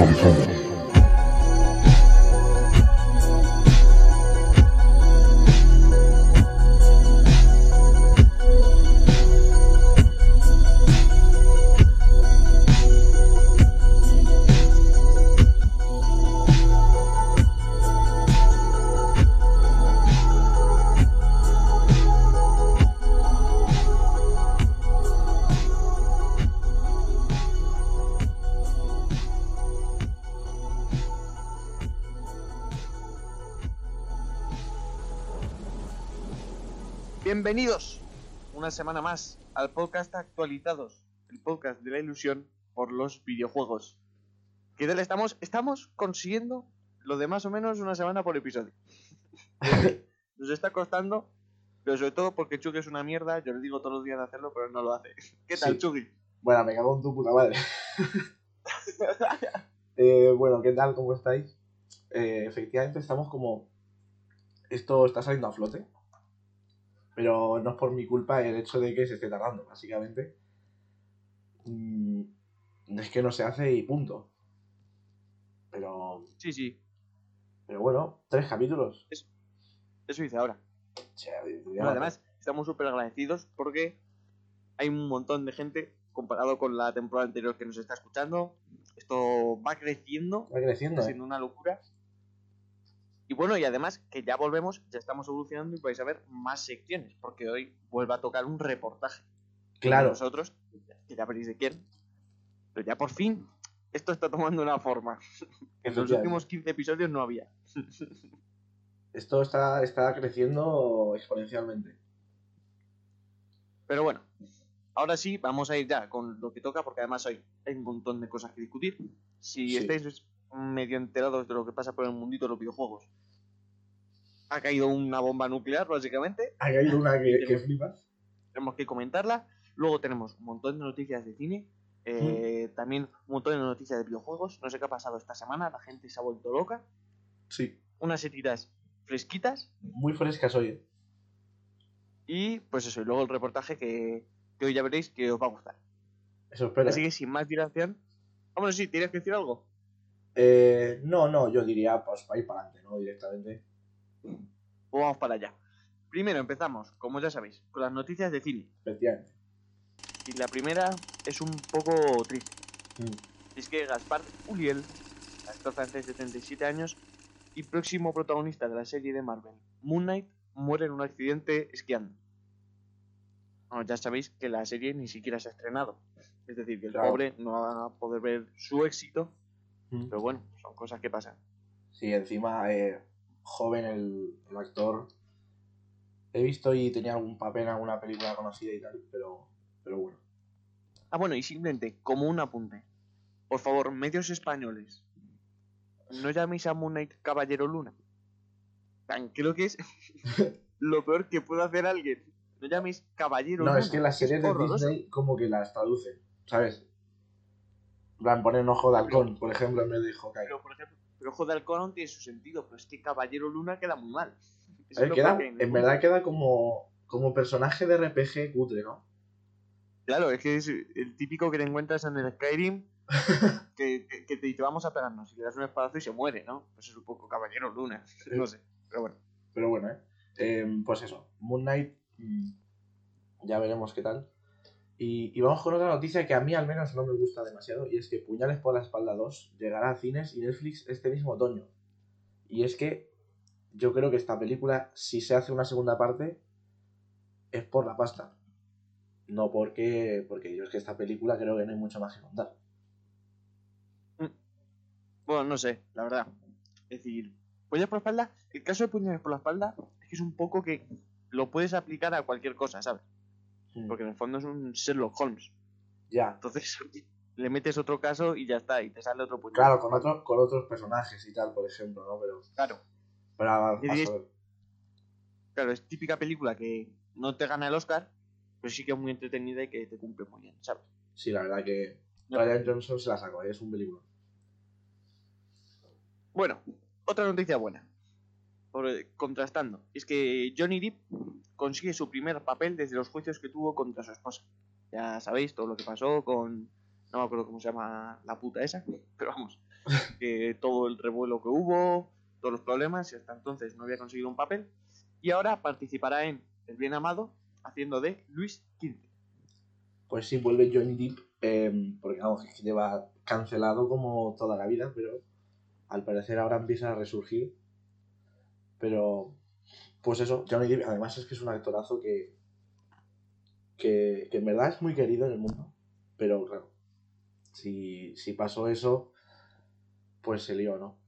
actualizado. Bienvenidos una semana más al podcast Actualizados, el podcast de la ilusión por los videojuegos. ¿Qué tal estamos? Estamos consiguiendo lo de más o menos una semana por episodio. Nos está costando, pero sobre todo porque Chucky es una mierda. Yo le digo todos los días de hacerlo, pero no lo hace. ¿Qué tal, Sí. Chucky? Bueno, me cago en tu puta madre. Eh, bueno, ¿qué tal? ¿Cómo estáis? Eh, efectivamente estamos como... Esto está saliendo a flote. Pero no es por mi culpa el hecho de que se esté tardando, básicamente. Mm, es que no se hace y punto. Pero... Sí, sí, Pero bueno, tres capítulos. eso hice ahora. Bueno, además, estamos súper agradecidos porque hay un montón de gente comparado con la temporada anterior que nos está escuchando. Esto va creciendo, Va creciendo, está ¿eh? siendo una locura. Y bueno, y además que ya volvemos, ya estamos evolucionando y vais a ver más secciones, porque hoy vuelve a tocar un reportaje. Claro. Nosotros, que ya veréis de quién, pero ya por fin esto está tomando una forma. En los últimos 15 episodios no había. Esto está, está creciendo exponencialmente. Pero bueno, ahora sí, vamos a ir ya con lo que toca, porque además hoy hay un montón de cosas que discutir. Si Sí. estáis medio enterados de lo que pasa por el mundito de los videojuegos, ha caído una bomba nuclear, básicamente. Ha caído una que, que flipas. Tenemos que comentarla. Luego tenemos un montón de noticias de cine. eh, También un montón de noticias de videojuegos. No sé qué ha pasado esta semana. La gente se ha vuelto loca. Sí. Unas setitas fresquitas. Muy frescas hoy. ¿eh? Y pues eso. Y luego el reportaje que, que hoy ya veréis que os va a gustar. Eso espero. Así ¿eh? que sin más dilación. Vámonos, sí, ¿tienes que decir algo? Eh, no, no, yo diría pues para ir para adelante, ¿no? Directamente. Pues vamos para allá. Primero empezamos, como ya sabéis, con las noticias de cine. Efectivamente. Y la primera es un poco triste. Mm. Es que Gaspar Uliel, actor francés de 37 años y próximo protagonista de la serie de Marvel, Moon Knight, muere en un accidente esquiando. Bueno, ya sabéis que la serie ni siquiera se ha estrenado. Es decir, que el Claro. pobre no va a poder ver su éxito, Mm. pero bueno, son cosas que pasan. Sí, encima, eh, joven el, el actor. He visto y tenía algún papel en alguna película conocida y tal, pero, pero bueno. Ah, bueno, y simplemente, como un apunte. Por favor, medios españoles, no llaméis a Moon Knight Caballero Luna. Tan, creo que es lo peor que puede hacer alguien. No llaméis Caballero No, Luna. es que las series de. Disney como que las traducen, ¿sabes? En plan, ponen ojo de halcón, por ejemplo, en vez de Hawkeye. Pero, por ejemplo, pero Ojo de Halcón aún tiene su sentido, pero es que Caballero Luna queda muy mal. A ver, queda, en verdad queda como, como personaje de RPG cutre, ¿no? Claro, es que es el típico que te encuentras en el Skyrim que, que- que te dice vamos a pegarnos y le das un espadazo y se muere, ¿no? Pues es un poco Caballero Luna. No sé, pero bueno. Pero bueno, ¿eh? Eh, Pues eso, Moon Knight, mm, ya veremos qué tal. Y, vamos con otra noticia que a mí al menos no me gusta demasiado, y es que Puñales por la espalda 2 llegará a cines y Netflix este mismo otoño. Y es que yo creo que esta película, si se hace una segunda parte, es por la pasta. No porque, porque yo es que esta película creo que no hay mucho más que contar. Bueno, no sé, la verdad. Es decir, puñales por la espalda, el caso de puñales por la espalda es que es un poco que lo puedes aplicar a cualquier cosa, ¿sabes? Mm, Porque en el fondo es un Sherlock Holmes. Ya, Entonces le metes otro caso y ya está, y te sale otro puñal. claro, con, otro, con otros personajes y tal, por ejemplo, ¿no? Pero, Claro, pero a- Y a claro, es típica película que no te gana el Oscar, pero sí que es muy entretenida y que te cumple muy bien, ¿sabes? Sí, la verdad que Ya. Ryan Johnson se la sacó, ¿eh? es un película. Bueno, otra noticia buena. Sobre- contrastando. Es que Johnny Depp consigue su primer papel desde los juicios que tuvo contra su esposa. Ya sabéis todo lo que pasó con. No me acuerdo cómo se llama la puta esa, pero vamos. que todo el revuelo que hubo, todos los problemas, y hasta entonces no había conseguido un papel. Y ahora participará en El Bien Amado, haciendo de Luis XV. Pues sí, vuelve Johnny Depp, eh, porque vamos, lleva cancelado como toda la vida, pero al parecer ahora empieza a resurgir. Pero, pues eso, Johnny Depp, además es que es un actorazo que, que, que en verdad es muy querido en el mundo, pero claro, si, si pasó eso, pues se lió, ¿no?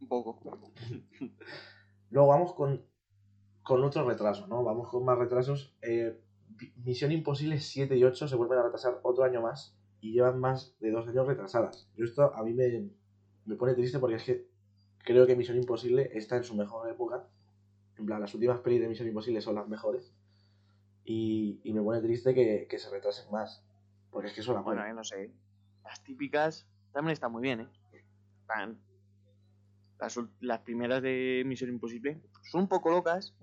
Un poco. Luego vamos con, con otro retraso, ¿no? Vamos con más retrasos. Eh, Misión Imposible 7 y 8 se vuelven a retrasar otro año más y llevan más de dos años retrasadas. Yo esto a mí me, me pone triste porque es que creo que Misión Imposible está en su mejor época. En plan, las últimas pelis de Misión Imposible son las mejores. Y, y me pone triste que, que se retrasen más. Porque es que son las Bueno, eh, no sé. Las típicas también están muy bien, ¿eh? Están- Las, las primeras de Misión Imposible son un poco locas.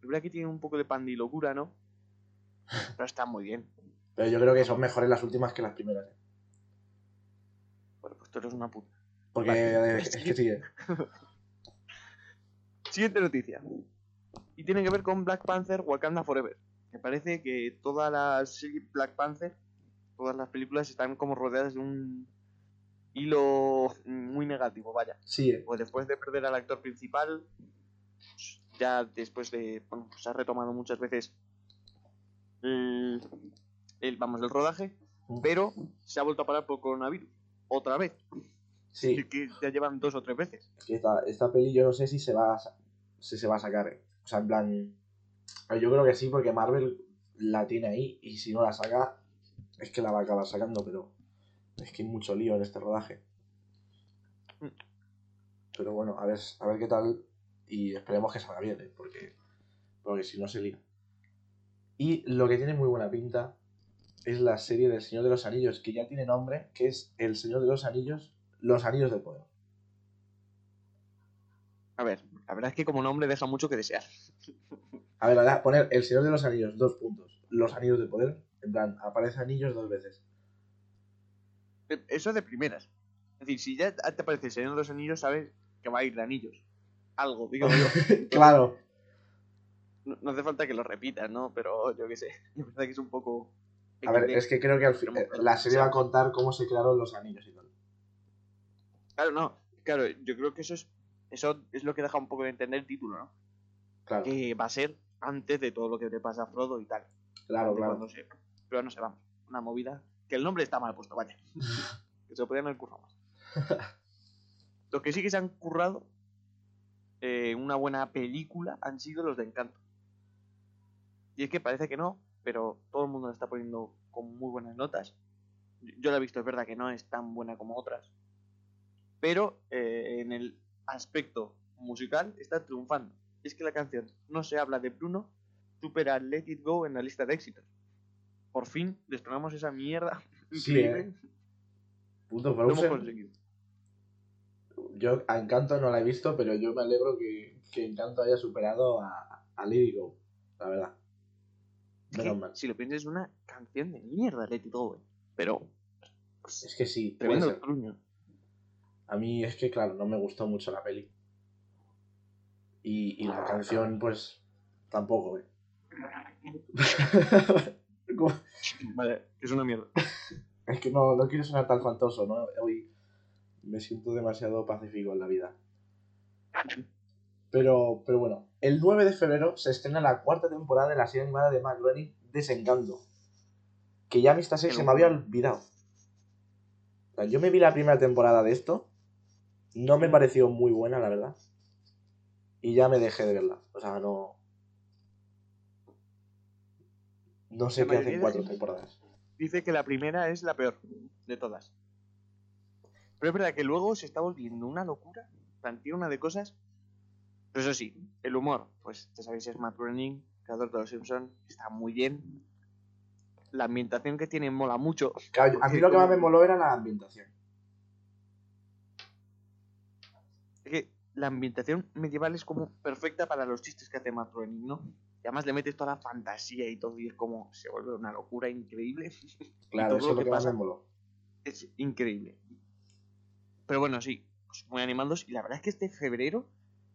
Es verdad que tienen un poco de pandilocura, ¿no? Pero están muy bien. Pero yo creo que son mejores las últimas que las primeras. ¿eh? Bueno, pues tú eres una puta. Porque Vale. eh, es que sí. Siguiente noticia. Y tiene que ver con Black Panther Wakanda Forever. Me parece que toda la serie Black Panther, todas las películas están como rodeadas de un hilo muy negativo, vaya. Sí, ¿eh? Pues después de perder al actor principal, ya después de. Bueno, pues ha retomado muchas veces el, el- vamos, el rodaje, pero se ha vuelto a parar por coronavirus. Otra vez. Sí, Que ya llevan dos o tres veces. esta, esta peli yo no sé si se va a, si se va a sacar. ¿eh? O sea, en plan. Yo creo que sí, porque Marvel la tiene ahí y si no la saca, es que la va a acabar sacando, pero es que hay mucho lío en este rodaje. Mm. Pero bueno, a ver, a ver qué tal y esperemos que salga bien, ¿eh? porque, porque si no se lía. Y lo que tiene muy buena pinta es la serie del Señor de los Anillos, que ya tiene nombre, que es El Señor de los Anillos, Los Anillos del Poder. A ver, la verdad es que como nombre deja mucho que desear. A ver, ahora poner El Señor de los Anillos, dos puntos. Los Anillos del Poder, en plan, aparece anillos dos veces. Eh, Eso de primeras. Es decir, si ya te aparece el Señor de los Anillos, sabes que va a ir de anillos. Algo, digo yo. claro. No, no hace falta que lo repitas, ¿no? Pero yo qué sé. Es verdad que es un poco. A ver, es que creo que al fin, Pero- eh, la serie va a contar cómo se crearon los anillos y tal. Claro, no. Claro, yo creo que eso es. Eso es lo que deja un poco de entender el título, ¿no? Claro, Que va a ser antes de todo lo que le pasa a Frodo y tal. claro, claro. se- Pero no sé, vamos. Una movida. Que el nombre está mal puesto, vaya. que se lo podrían haber currado más. Los que sí que se han currado eh, una buena película han sido los de Encanto. Y es que parece que no, pero todo el mundo la está poniendo con muy buenas notas. Yo la he visto, es verdad que no es tan buena como otras. Pero eh, en el aspecto musical está triunfando. Es que la canción No se habla de Bruno supera Let It Go en la lista de éxitos. Por fin desplegamos esa mierda Sí. ¿eh? Puto Lo hemos conseguido. Yo a Encanto no la he visto, pero yo me alegro que, que Encanto haya superado a, a Lady Go, la verdad. Es que, si lo piensas, es una canción de mierda, Let It Go, eh. Pero, Es que sí, tremendo truño. A mí es que, claro, no me gustó mucho la peli. Y, y la canción, pues, tampoco, ¿eh? Vale, es una mierda. es que no, no quiero sonar tan fantoso, ¿no? Hoy me siento demasiado pacífico en la vida. Pero, pero bueno, el 9 de febrero se estrena la cuarta temporada de la serie animada de Matt Groening, Desencanto. Que ya a mí esta serie se me había olvidado. O sea, yo me vi la primera temporada de esto, no me pareció muy buena, la verdad. Y ya me dejé de verla. O sea, no. No sé qué hacen cuatro temporadas. Dice que la primera es la peor de todas. Pero es verdad que luego se está volviendo una locura. Tiene una de cosas. Pero eso sí, el humor, pues ya sabéis, es Matt Groening, creador de los Simpsons, está muy bien. La ambientación que tiene mola mucho. Claro, a mí lo que más me moló era la ambientación. Es que la ambientación medieval es como perfecta para los chistes que hace Matt Groening, ¿no? Y además le metes toda la fantasía y todo, y es como se vuelve una locura increíble. Claro, todo eso lo es lo que que pasa- es increíble. Pero bueno, sí, pues muy animados. Y la verdad es que este febrero,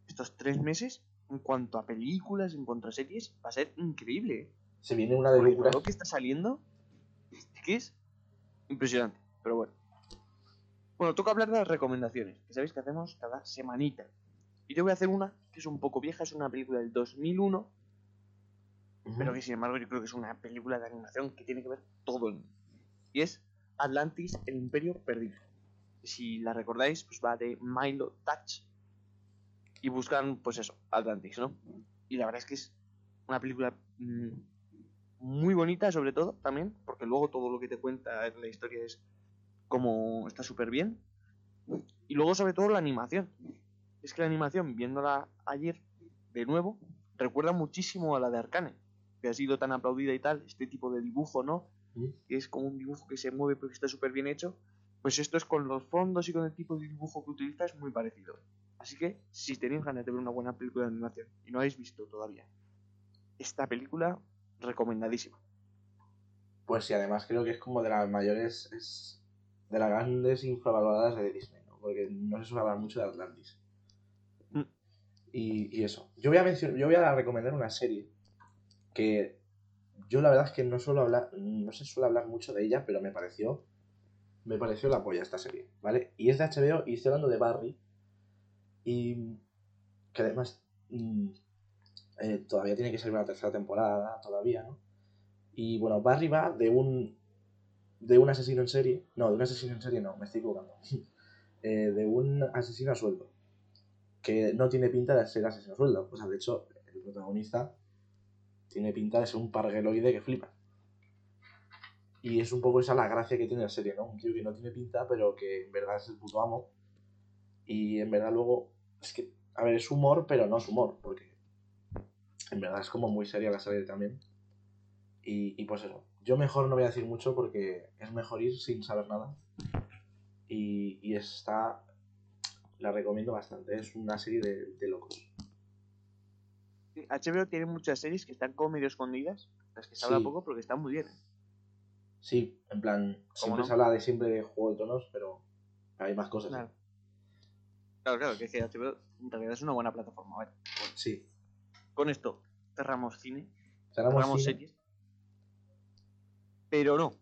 estos tres meses, en cuanto a películas, en cuanto a series, va a ser increíble. ¿eh? Se viene una de locura. lo que está saliendo que es impresionante. Pero bueno. Bueno, toca hablar de las recomendaciones, que sabéis que hacemos cada semanita. Y yo voy a hacer una que es un poco vieja, es una película del 2001, Ujú. pero que sin embargo yo creo que es una película de animación que tiene que ver todo en Y es Atlantis, el Imperio Perdido. Si la recordáis, pues va de Milo Touch. Y buscan, pues eso, Atlantis, ¿no? Y la verdad es que es una película mm, muy bonita, sobre todo, también, porque luego todo lo que te cuenta en la historia es como está súper bien. Y luego, sobre todo, la animación. Es que la animación, viéndola ayer de nuevo, recuerda muchísimo a la de Arcane, que ha sido tan aplaudida y tal, este tipo de dibujo, ¿no? Que es como un dibujo que se mueve pero que está súper bien hecho. Pues esto es con los fondos y con el tipo de dibujo que utiliza es muy parecido. Así que, si tenéis ganas de ver una buena película de animación y no habéis visto todavía esta película, recomendadísima. Pues sí, además creo que es como de las mayores, es de las grandes infravaloradas de Disney, ¿no? Porque no se suele hablar mucho de Atlantis. Mm. Y, y eso. Yo voy, a mencionar, yo voy a recomendar una serie que yo la verdad es que no suelo hablar, no se suele hablar mucho de ella, pero me pareció, me pareció la polla esta serie, ¿vale? Y es de HBO y estoy hablando de Barry y que además mm, eh, todavía tiene que salir una tercera temporada, todavía, ¿no? Y bueno, Barry va de un de un asesino en serie. No, de un asesino en serie no, me estoy equivocando. Eh, de un asesino a sueldo. Que no tiene pinta de ser asesino a sueldo. O sea, de hecho, el protagonista tiene pinta de ser un pargueloide que flipa. Y es un poco esa la gracia que tiene la serie, ¿no? Un tío que no tiene pinta, pero que en verdad es el puto amo. Y en verdad luego. Es que. A ver, es humor, pero no es humor. Porque. En verdad es como muy seria la serie también. Y, y pues eso. Yo mejor no voy a decir mucho porque es mejor ir sin saber nada. Y, y está. La recomiendo bastante. Es una serie de, de locos. Sí, HBO tiene muchas series que están como medio escondidas, las que se habla Sí. poco, pero que están muy bien. Sí, en plan. Siempre no? se habla de siempre de Juego de Tronos, pero hay más cosas. Claro. Claro, claro, que es que HBO en realidad es una buena plataforma. Vale. Sí. Con esto cerramos cine, Cerramos cerramos cine. series. Pero no.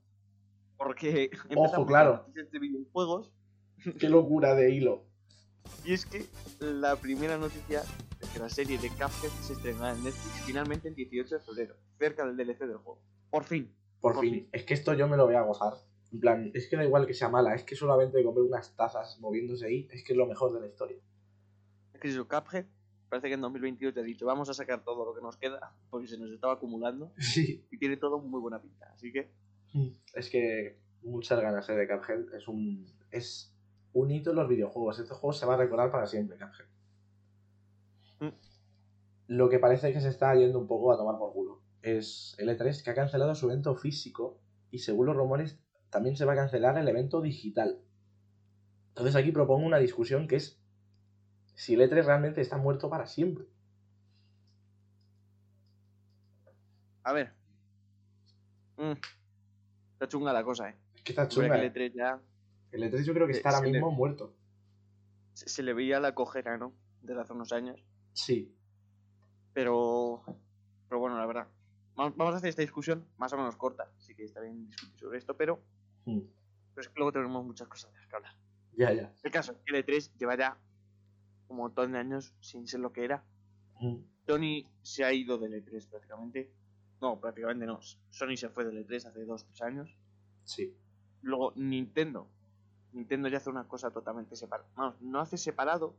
Porque empezamos claro. de videojuegos. Qué locura de hilo. Y es que la primera noticia es que la serie de Cuphead se estrenará en Netflix finalmente el 18 de febrero, cerca del DLC del juego. Por fin. Por, Por fin. fin. Es que esto yo me lo voy a gozar. En plan, es que da igual que sea mala, es que solamente comer unas tazas moviéndose ahí es que es lo mejor de la historia. Es que eso, Cuphead parece que en 2022 te ha dicho vamos a sacar todo lo que nos queda porque se nos estaba acumulando Sí. y tiene todo muy buena pinta. Así que Es que muchas ganas eh, de Cuphead. Es un. Es un hito en los videojuegos. Este juego se va a recordar para siempre, Cuphead. Mm. Lo que parece que se está yendo un poco a tomar por culo es el E3 que ha cancelado su evento físico y según los rumores también se va a cancelar el evento digital. Entonces aquí propongo una discusión que es si el E3 realmente está muerto para siempre. A ver. Mm. Está chunga la cosa, eh. Es que está chunga. que ¿eh? el E3 ya El E3 yo creo que se- está ahora se le- mismo muerto. se, se le veía la cojera, ¿no? Desde hace unos años. Sí. Pero. Pero bueno, la verdad. Vamos, vamos a hacer esta discusión más o menos corta. Así que está bien discutir sobre esto, pero. Mm. Pero es que luego tenemos muchas cosas de las que hablar. Ya, ya. El caso, que el E3 lleva ya un montón de años sin ser lo que era. Mm. Sony se ha ido del E3 prácticamente. No, prácticamente no. Sony se fue del E3 hace 2-3 años. Sí. Luego Nintendo. Nintendo ya hace una cosa totalmente separada. Vamos, no hace separado.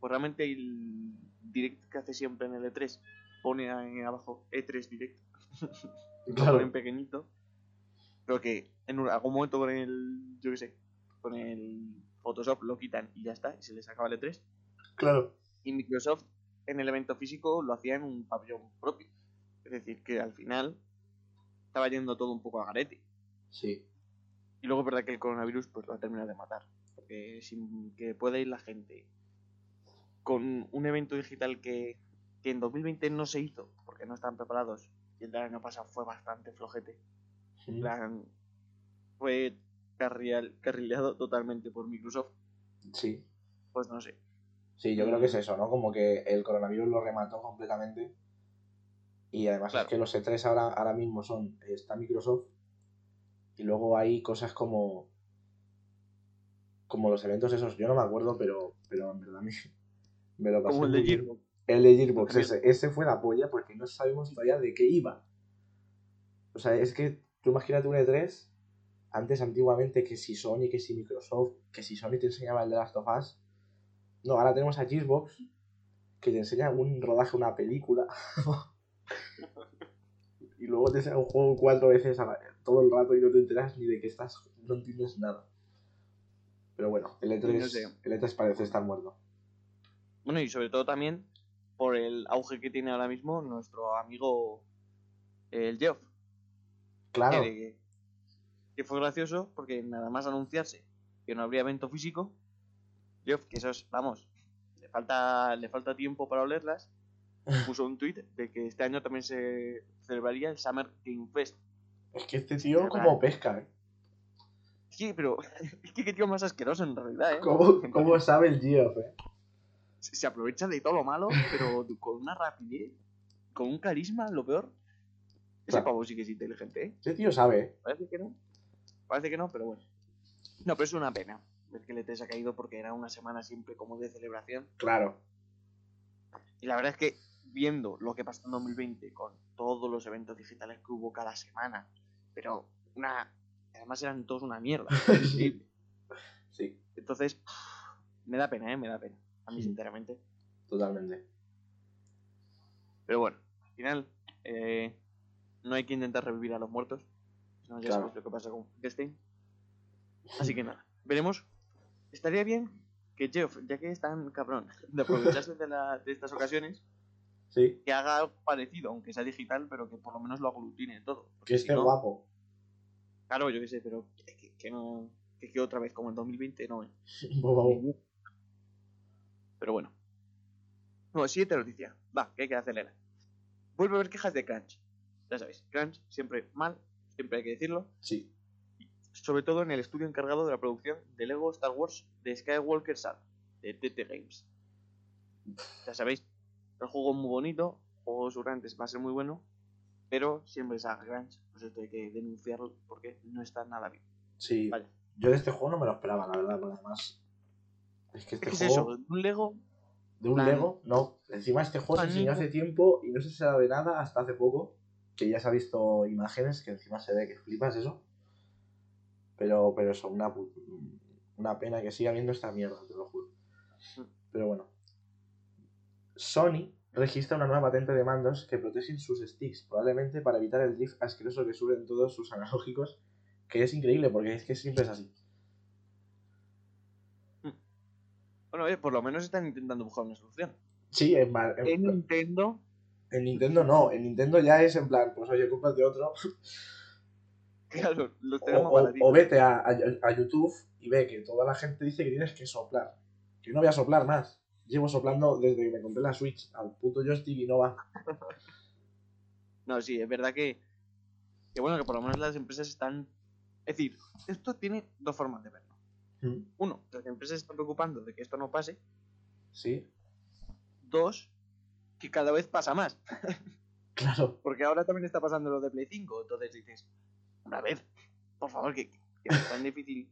Pues realmente el direct que hace siempre en el E3 pone ahí abajo E3 Direct. Claro. en pequeñito. Pero que en un- algún momento con el. Yo qué sé. Con el Photoshop lo quitan y ya está. Y se les acaba el E3. Claro. Y Microsoft en el evento físico lo hacía en un pabellón propio. Es decir, que al final estaba yendo todo un poco a garete. Sí. Y luego es verdad que el coronavirus pues lo ha terminado de matar. Porque sin que pueda ir la gente con un evento digital que, que en 2020 no se hizo porque no estaban preparados y el del año pasado fue bastante flojete. En Mm. plan, fue carrileado totalmente por Microsoft. Sí. Pues no sé. Sí, yo creo que es eso, ¿no? Como que el coronavirus lo remató completamente. Y además Claro. es que los E3 ahora, ahora mismo son, está Microsoft y luego hay cosas como como los eventos esos, yo no me acuerdo, pero, pero en verdad me, me lo pasé Como el de. Gearbox. El de Gearbox, ese, ese fue la polla porque no sabemos todavía de qué iba. O sea, es que tú imagínate un E3, antes antiguamente que si Sony, que si Microsoft, que si Sony te enseñaba el de Last of Us. No, ahora tenemos a Gearbox que te enseña un rodaje, una película. y luego te enseña un juego cuatro veces a la- todo el rato y no te enteras ni de que estás, no entiendes nada. Pero bueno, el E3, No sé. el E3 parece estar muerto. Bueno, y sobre todo también por el auge que tiene ahora mismo nuestro amigo el Geoff. Claro, Que, que fue gracioso porque nada más anunciarse que no habría evento físico, Geoff, que eso es, vamos, le falta, le falta tiempo para olerlas, puso un tweet de que este año también se celebraría el Summer Game Fest. es que este tío como pesca, ¿eh? Sí, pero es que qué tío más asqueroso en realidad, ¿eh? ¿Cómo, cómo sabe el Geoff, eh? Se se aprovecha de todo lo malo, pero con una rapidez, con un carisma, lo peor. Ese Claro. pavo sí que es inteligente, ¿eh? Ese tío sabe, ¿eh? Parece que no. Parece que no, pero bueno. No, pero es una pena ver que el E3 ha caído porque era una semana siempre como de celebración. Claro. Y la verdad es que viendo lo que pasó en 2020 con todos los eventos digitales que hubo cada semana, pero una. Además eran todos una mierda. increíble. Sí, Entonces, me da pena, ¿eh? Me da pena. A mí, sinceramente. totalmente. Pero bueno, al final, eh, no hay que intentar revivir a los muertos. No, ya Claro. sabes lo que pasa con Frankenstein. Así que nada, veremos. Estaría bien que Geoff, ya que es tan cabrón de aprovecharse de, la- de estas ocasiones, Sí, que haga algo parecido, aunque sea digital, pero que por lo menos lo aglutine todo. Que si esté no- guapo. Claro, yo qué sé, pero que, que- que no. Que, que otra vez, como en 2020, no. ¿eh? Pero bueno. No, siguiente noticia. Va, que hay que acelerar. Vuelve a haber quejas de Crunch. Ya sabéis, Crunch siempre mal, siempre hay que decirlo. Sí, Sobre todo en el estudio encargado de la producción de Lego Star Wars de Skywalker Saga, de TT Games. Ya sabéis, el juego es muy bonito, juegos durantes va a ser muy bueno, pero siempre es a Crunch, pues esto hay que denunciarlo porque no está nada bien. sí. Vaya. Yo de este juego no me lo esperaba, la verdad, porque además. Es que Es este es juego. eso, un Lego De un plan- Lego, no. Encima este juego se enseñó hace tiempo y no se sabe nada hasta hace poco. Que ya se ha visto imágenes que encima se ve que flipas eso. Pero, pero eso, una, una pena que siga viendo esta mierda, te lo juro. Pero bueno. Sony registra una nueva patente de mandos que protegen sus sticks, probablemente para evitar el drift asqueroso que sufren todos sus analógicos, que es increíble porque es que siempre es así. Bueno, oye, por lo menos están intentando buscar una solución. Sí, en, en- En Nintendo, en Nintendo no, en Nintendo ya es en plan, pues oye, cómprate otro. Claro, los O, tenemos o- baratitos. o vete a, a- a YouTube y ve que toda la gente dice que tienes que soplar. Que no voy a soplar más. Llevo soplando desde que me compré la Switch al puto joystick y no va. No, sí, es verdad que, que bueno, que por lo menos las empresas están... Es decir, esto tiene dos formas de verlo. Mm, Uno, que las empresas están preocupando de que esto no pase. Sí, Dos, que cada vez pasa más. claro. Porque ahora también está pasando lo de Play 5. Entonces dices, una vez, por favor, que, que es tan difícil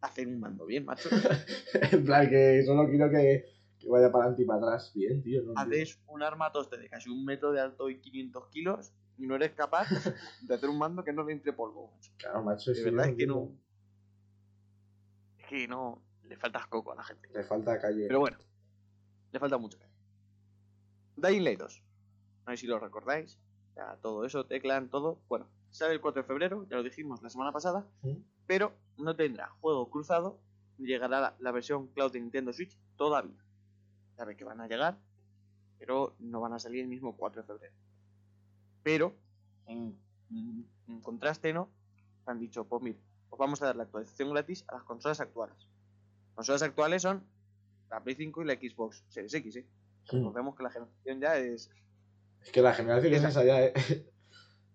hacer un mando bien, macho. en plan, que solo quiero que, que vaya para adelante y para atrás. Bien, tío. No. Haces un armatoste de casi un metro de alto y 500 kilos y no eres capaz de hacer un mando que no le entre polvo, macho. Claro, macho. Yo verdad es que no. Es que no. Le falta coco a la gente. Le falta calle. Pero bueno, le falta mucho. Dying Light 2. No sé si lo recordáis. Ya todo eso, Teclan, todo. Bueno, sale el 4 de febrero, ya lo dijimos la semana pasada. Pero no tendrá juego cruzado. ni Llegará la, la versión cloud de Nintendo Switch todavía. Sabe que van a llegar, pero no van a salir el mismo 4 de febrero. Pero, en, en contraste, ¿no? Han dicho, pues mira, os vamos a dar la actualización gratis a las consolas actuales. Las consolas actuales son la Play 5 y la Xbox Series X, ¿eh? Mm. Recordemos que la generación ya es... Es que la generación es esa ya, eh.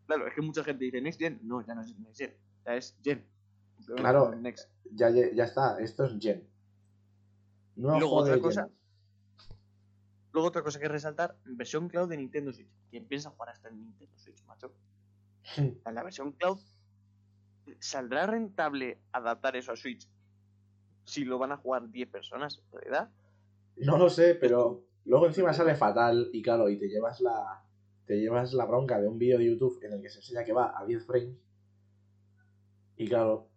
Claro, es que mucha gente dice Next Gen. No, ya no es Next Gen. Ya es Gen. Claro. Next. ya, ya está. Esto es Gen. Nuevo Luego otra cosa-. Luego otra cosa que resaltar, versión cloud de Nintendo Switch. ¿Quién piensa jugar hasta en Nintendo Switch, macho? En la versión cloud, ¿saldrá rentable adaptar eso a Switch? Si lo van a jugar 10 personas, ¿verdad? No lo sé, pero luego encima sale fatal y claro, y te llevas la te llevas la bronca de un vídeo de YouTube en el que se enseña que va a 10 frames. Y claro,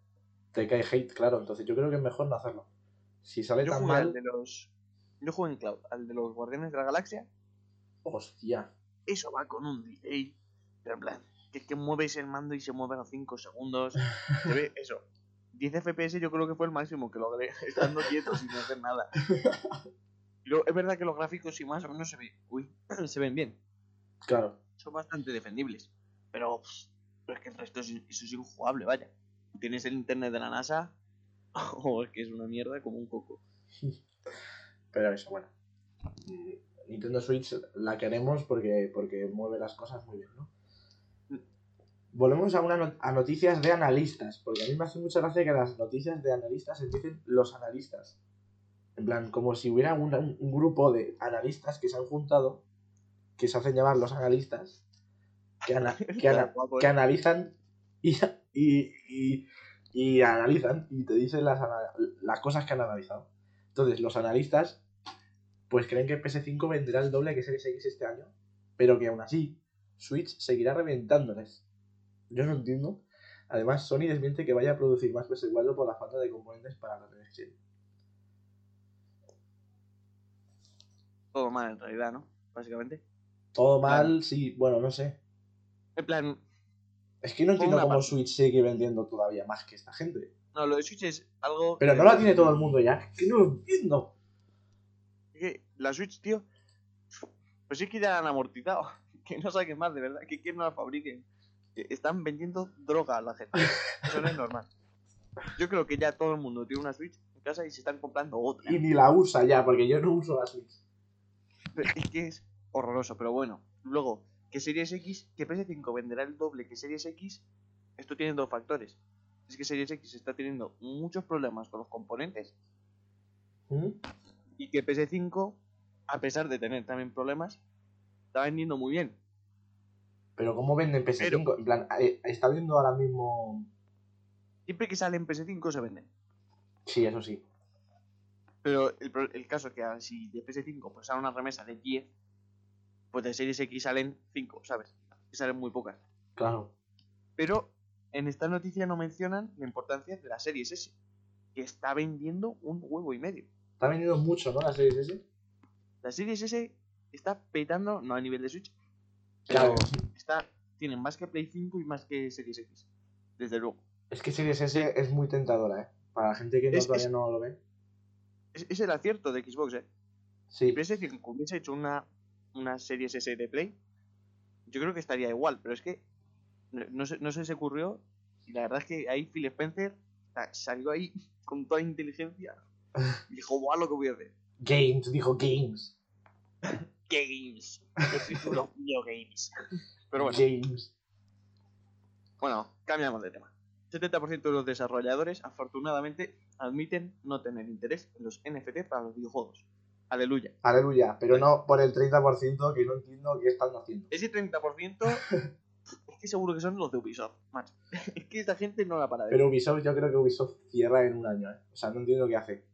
te cae hate, claro, entonces yo creo que es mejor no hacerlo. Si sale Yo tan jugué al mal, de los. Yo jugué en cloud, al de los Guardianes de la Galaxia. hostia. Eso va con un delay. Pero en plan, que es que mueves el mando y se mueve a los 5 segundos. Se ve eso. 10 FPS yo creo que fue el máximo que logré, estando quieto sin hacer nada. Y luego, es verdad que los gráficos sí más o menos se ven, uy, se ven bien. Claro. Son bastante defendibles. Pero, es que el resto es, eso es injugable, vaya. Tienes el internet de la NASA o es que es una mierda como un coco. Pero eso, bueno. Nintendo Switch la queremos porque, porque mueve las cosas muy bien, ¿no? Volvemos a, una not- a noticias de analistas, porque a mí me hace mucha gracia que las noticias de analistas empiecen los analistas. En plan, como si hubiera un- un grupo de analistas que se han juntado, que se hacen llamar los analistas, que, ana- que, ana- que analizan y, y, y, y analizan y te dicen las, las cosas que han analizado. Entonces, los analistas pues creen que PS5 venderá el doble que Series X este año, pero que aún así Switch seguirá reventándoles. Yo no entiendo. Además, Sony desmiente que vaya a producir más PS4 por la falta de componentes para la Gen. Todo mal en realidad, ¿no? Básicamente. Todo mal, sí, bueno, no sé. En plan, Es que no entiendo cómo parte. Switch sigue vendiendo todavía más que esta gente. no, lo de Switch es algo. Pero no la tiene todo el mundo ya. Es que no lo entiendo. Es que la Switch, tío. Pues sí que ya la han amortizado. Que no saquen más, de verdad. Que, que no la fabriquen. Que están vendiendo droga a la gente. Eso no es normal. Yo creo que ya todo el mundo tiene una Switch en casa y se están comprando otra. Y ni la usa ya, porque yo no uso la Switch. Pero es que es horroroso, pero bueno. Luego, que Series X, que PS5 venderá el doble que Series X, esto tiene dos factores. Es que Series X está teniendo muchos problemas con los componentes ¿Mm? y que PS5, a pesar de tener también problemas, está vendiendo muy bien. Pero ¿cómo venden PS5? En plan, eh, está viendo ahora mismo... Siempre que sale en PS5 se venden. Sí, eso sí. Pero el, el caso es que si de PS5 pues sale una remesa de 10, pues de Series X salen 5, ¿sabes? Que salen muy pocas. Claro. Pero en esta noticia no mencionan la importancia de la Series S, que está vendiendo un huevo y medio. Está vendiendo mucho, ¿no? La Series S. La Series S está petando, no a nivel de Switch, Claro. pero está, tienen más que Play 5 y más que Series X. Desde luego. Es que Series S es muy tentadora, ¿eh? Para la gente que no, Es- todavía es- no lo ve. Es, es el acierto de Xbox, ¿eh? Sí. Si PS5 hubiese hecho una, una Series S de Play, yo creo que estaría igual, pero es que no, no se, no se les ocurrió. Y la verdad es que ahí Phil Spencer sa- salió ahí con toda inteligencia y dijo, ¡buah, lo que voy a hacer! Games, dijo Games. Games. Yo video games. Pero bueno, Games. bueno, cambiamos de tema. 70% de los desarrolladores, afortunadamente, admiten no tener interés en los NFT para los videojuegos. Aleluya. Aleluya. Pero no por el 30% que no entiendo qué están haciendo. Ese 30% es que seguro que son los de Ubisoft, macho. Es que esta gente no la para de Pero Ubisoft, yo creo que Ubisoft cierra en un año, ¿eh? O sea, no entiendo qué hace.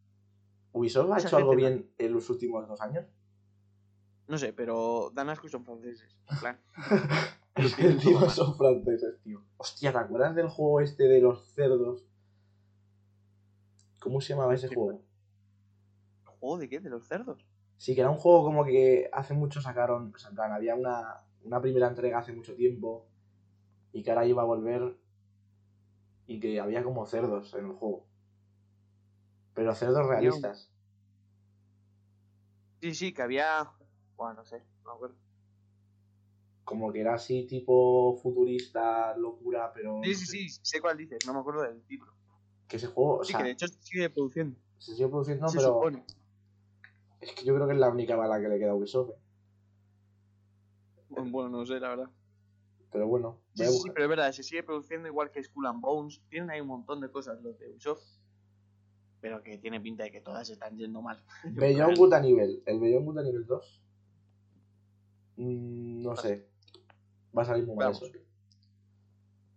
¿Ubisoft ha Esa hecho algo bien en los últimos dos años? No sé, pero dan asco son franceses. Plan, encima son franceses, tío. Hostia, ¿te acuerdas del juego este de los cerdos? ¿Cómo se llamaba ese juego? ¿El juego de qué? ¿De los cerdos? Sí, que era un juego como que hace mucho sacaron. O sea, en plan, había una, una primera entrega hace mucho tiempo. Y que ahora iba a volver. Y que había como cerdos en el juego. Pero cerdos realistas. Sí, sí, que había... Bueno, no sé, no me acuerdo. Como que era así tipo futurista, locura, pero. Sí, no sí, sé. sí, sé cuál dices, no me acuerdo del título. Que ese juego, o Sí, sea, que de hecho sigue produciendo. se sigue produciendo, se pero. supone. Es que yo creo que es la única bala que le queda a Ubisoft. ¿eh? Bueno, no sé, la verdad. Pero bueno, Sí, voy a sí, pero es verdad, se sigue produciendo igual que Skull and Bones. Tienen ahí un montón de cosas los de Ubisoft. pero que tiene pinta de que todas están yendo mal. Beyond Good a nivel. El Beyond Good a nivel 2. mm, no sé. Va a salir muy mal eso.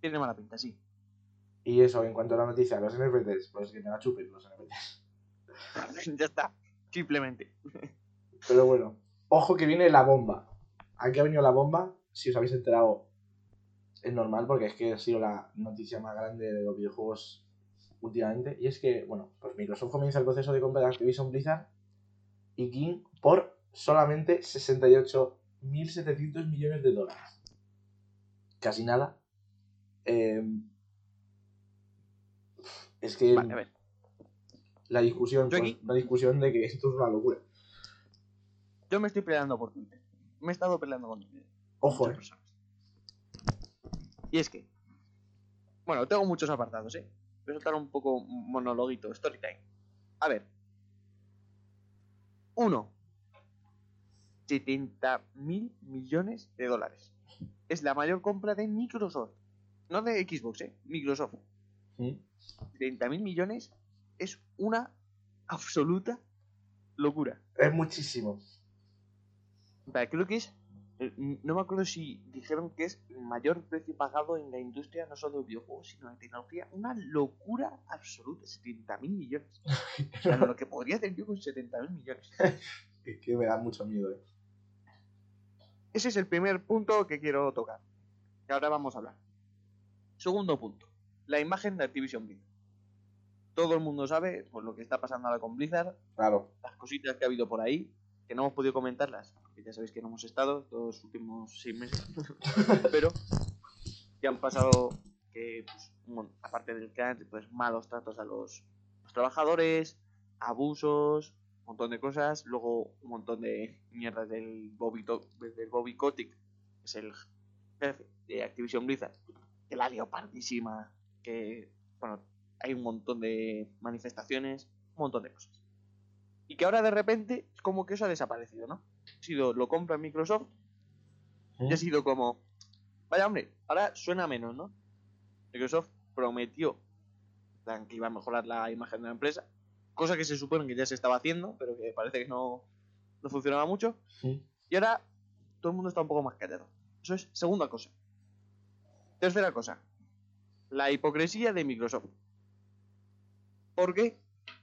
Tiene mala pinta, sí. Y eso, en cuanto a la noticia, los NFTs, pues que me la chupen los NFTs. ya está. Simplemente. Pero bueno, ojo que viene la bomba. Aquí ha venido la bomba. Si os habéis enterado, es normal porque es que ha sido la noticia más grande de los videojuegos últimamente. Y es que, bueno, pues Microsoft comienza el proceso de compra de Activision Blizzard y King por solamente 68.700 millones de dólares. Casi nada. Eh, es que Vale, a ver. La discusión, pues, la discusión de que esto es una locura. Yo me estoy peleando por Twitter. Me he estado peleando con Twitter. Ojo, eh. Y es que, bueno, tengo muchos apartados, ¿eh? Voy a soltar un poco monologuito, story time. A ver. Uno. 70 mil millones de dólares. Es la mayor compra de Microsoft. No de Xbox, ¿eh? Microsoft. 30 mil millones es una absoluta locura. Es muchísimo. Creo que es. eh, No me acuerdo si dijeron que es el mayor precio pagado en la industria, no solo de videojuegos, sino de tecnología. Una locura absoluta, 70.000 millones. O sea, lo que podría hacer yo con 70.000 millones. Es que me da mucho miedo, eh. Ese es el primer punto que quiero tocar. Que ahora vamos a hablar. Segundo punto. La imagen de Activision Blizzard. Todo el mundo sabe pues, lo que está pasando ahora con Blizzard, Claro. las cositas que ha habido por ahí, que no hemos podido comentarlas, porque ya sabéis que no hemos estado todos los últimos seis meses, pero que han pasado que, pues, aparte del crunch, pues malos tratos a los, los trabajadores, abusos, un montón de cosas, luego un montón de mierdas del Bobby, del Bobby Kotick, que es el jefe de Activision Blizzard, que la ha liado pardísima, que, bueno, hay un montón de manifestaciones, un montón de cosas. Y que ahora de repente es como que eso ha desaparecido, ¿no? Ha sido, lo compra Microsoft y ha sido como, vaya hombre, ahora suena menos, ¿no? Microsoft prometió que iba a mejorar la imagen de la empresa, cosa que se supone que ya se estaba haciendo, pero que parece que no, no funcionaba mucho. Sí. Y ahora todo el mundo está un poco más callado. Eso es segunda cosa. Tercera cosa. La hipocresía de Microsoft. ¿Por qué?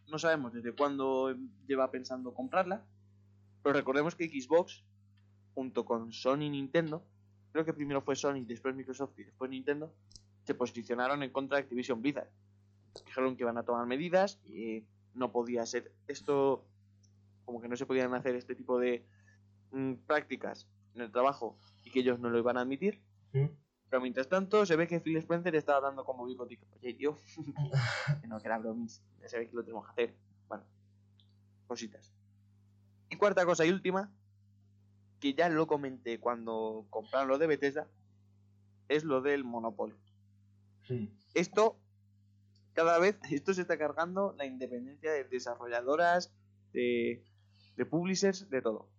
No sabemos desde cuándo lleva pensando comprarla. Pero recordemos que Xbox, junto con Sony y Nintendo, creo que primero fue Sony, después Microsoft y después Nintendo, se posicionaron en contra de Activision Blizzard. Dijeron que iban a tomar medidas y no podía ser esto, como que no se podían hacer este tipo de mm, prácticas en el trabajo y que ellos no lo iban a admitir. ¿Mm? Pero mientras tanto, se ve que Phil Spencer está hablando con Bobby Kotick. Oye, tío, que no, que era bromis. Ya sabéis que lo tenemos que hacer. Bueno, cositas. Y cuarta cosa y última, que ya lo comenté cuando compraron lo de Bethesda, es lo del monopolio. Esto, cada vez, esto se está cargando la independencia de desarrolladoras, de, de publishers, de todo.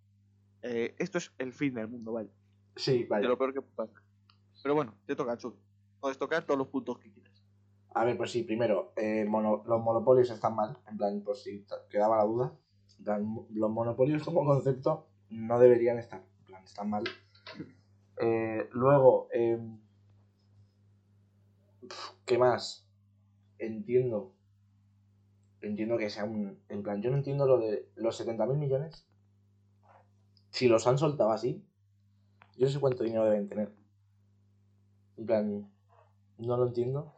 Eh, esto es el fin del mundo, vaya. Sí, De vaya. lo peor que puede pasar. Pero bueno, te toca, Chuy. Puedes tocar todos los puntos que quieras. A ver, pues sí, primero, eh, los monopolios están mal, en plan, por si quedaba la duda. Los monopolios como concepto no deberían estar, en plan, están mal. Eh, luego, pf, ¿qué más? Entiendo. Entiendo que sea un. En plan, yo no entiendo lo de los 70.000 millones. Si los han soltado así, yo no sé cuánto dinero deben tener. En plan, no lo entiendo.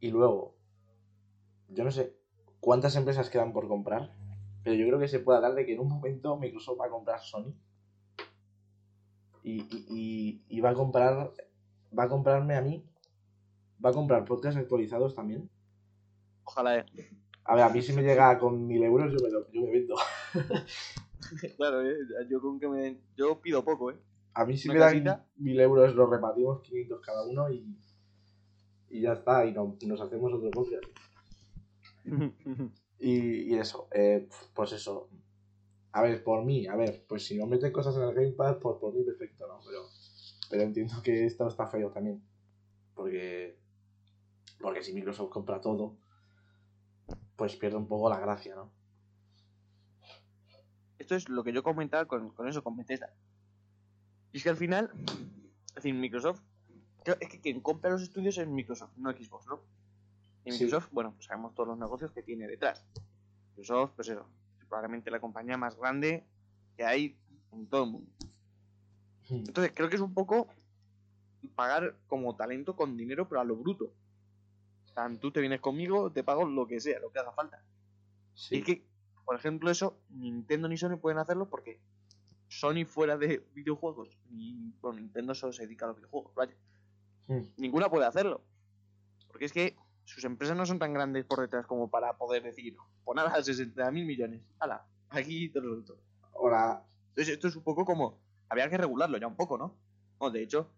Y luego, yo no sé cuántas empresas quedan por comprar, pero yo creo que se puede hablar de que en un momento Microsoft va a comprar Sony. Y, y, y- y va a comprar. Va a comprarme a mí. Va a comprar podcasts actualizados también. Ojalá. eh. A ver, a mí si me llega con mil euros, yo me, lo- yo me vendo. claro, eh, yo con que me Yo pido poco, ¿eh? A mí si ¿Una me dan mil euros, los repartimos 500 cada uno y, y ya está. Y no- nos hacemos otro podcast. Y, y eso, eh, pues eso. A ver, por mí, a ver, pues si no meten cosas en el Gamepad, pues por mí perfecto, ¿no? Pero, pero entiendo que esto está feo también. Porque, porque si Microsoft compra todo, pues pierde un poco la gracia, ¿no? Esto es lo que yo comentaba con, con eso, con Bethesda. Y es que al final, es decir, Microsoft, es que quien compra los estudios es Microsoft, no Xbox, ¿no? Y Sí. Microsoft, bueno, pues sabemos todos los negocios que tiene detrás. Microsoft, pues eso, es probablemente la compañía más grande que hay en todo el mundo. Hmm. Entonces, creo que es un poco pagar como talento con dinero, pero a lo bruto. Sea, tú te vienes conmigo, te pago lo que sea, lo que haga falta. Sí. Y es que, por ejemplo, eso Nintendo ni Sony pueden hacerlo porque Sony fuera de videojuegos, ni bueno, Nintendo solo se dedica a los videojuegos, vaya. Hmm. Ninguna puede hacerlo. Porque es que sus empresas no son tan grandes por detrás como para poder decir, pues nada, 60 mil millones. ¡Hala! Aquí te lo suelto. Ahora, Entonces esto es un poco como... Había que regularlo ya un poco, ¿no? Bueno, de hecho,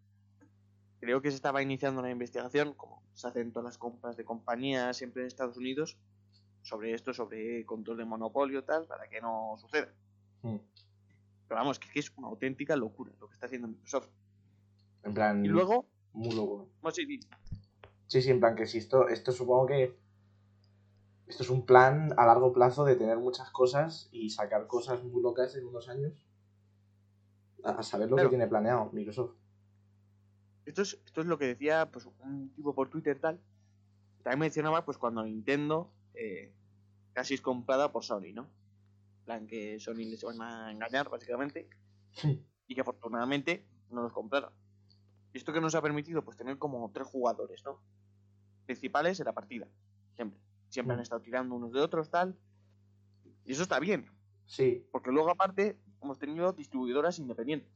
creo que se estaba iniciando una investigación, como se hacen todas las compras de compañías siempre en Estados Unidos, sobre esto, sobre control de monopolio tal, para que no suceda. hmm, Pero vamos, que, que es una auténtica locura lo que está haciendo Microsoft. en plan, Y luego, muy loco. Sí, sí, en plan que si esto, esto supongo que esto es un plan a largo plazo de tener muchas cosas y sacar cosas muy locas en unos años. A, a saber lo Claro. que tiene planeado Microsoft. esto es, esto es lo que decía pues un tipo por Twitter tal. También mencionaba pues cuando Nintendo eh, casi es comprada por Sony, ¿no? En plan que Sony les van a engañar básicamente y que afortunadamente no los compraron. ¿Y esto que nos ha permitido? Pues tener como tres jugadores, ¿no? Principales en la partida, siempre. Siempre han estado tirando unos de otros, tal. Y eso está bien, Sí, porque luego aparte hemos tenido distribuidoras independientes.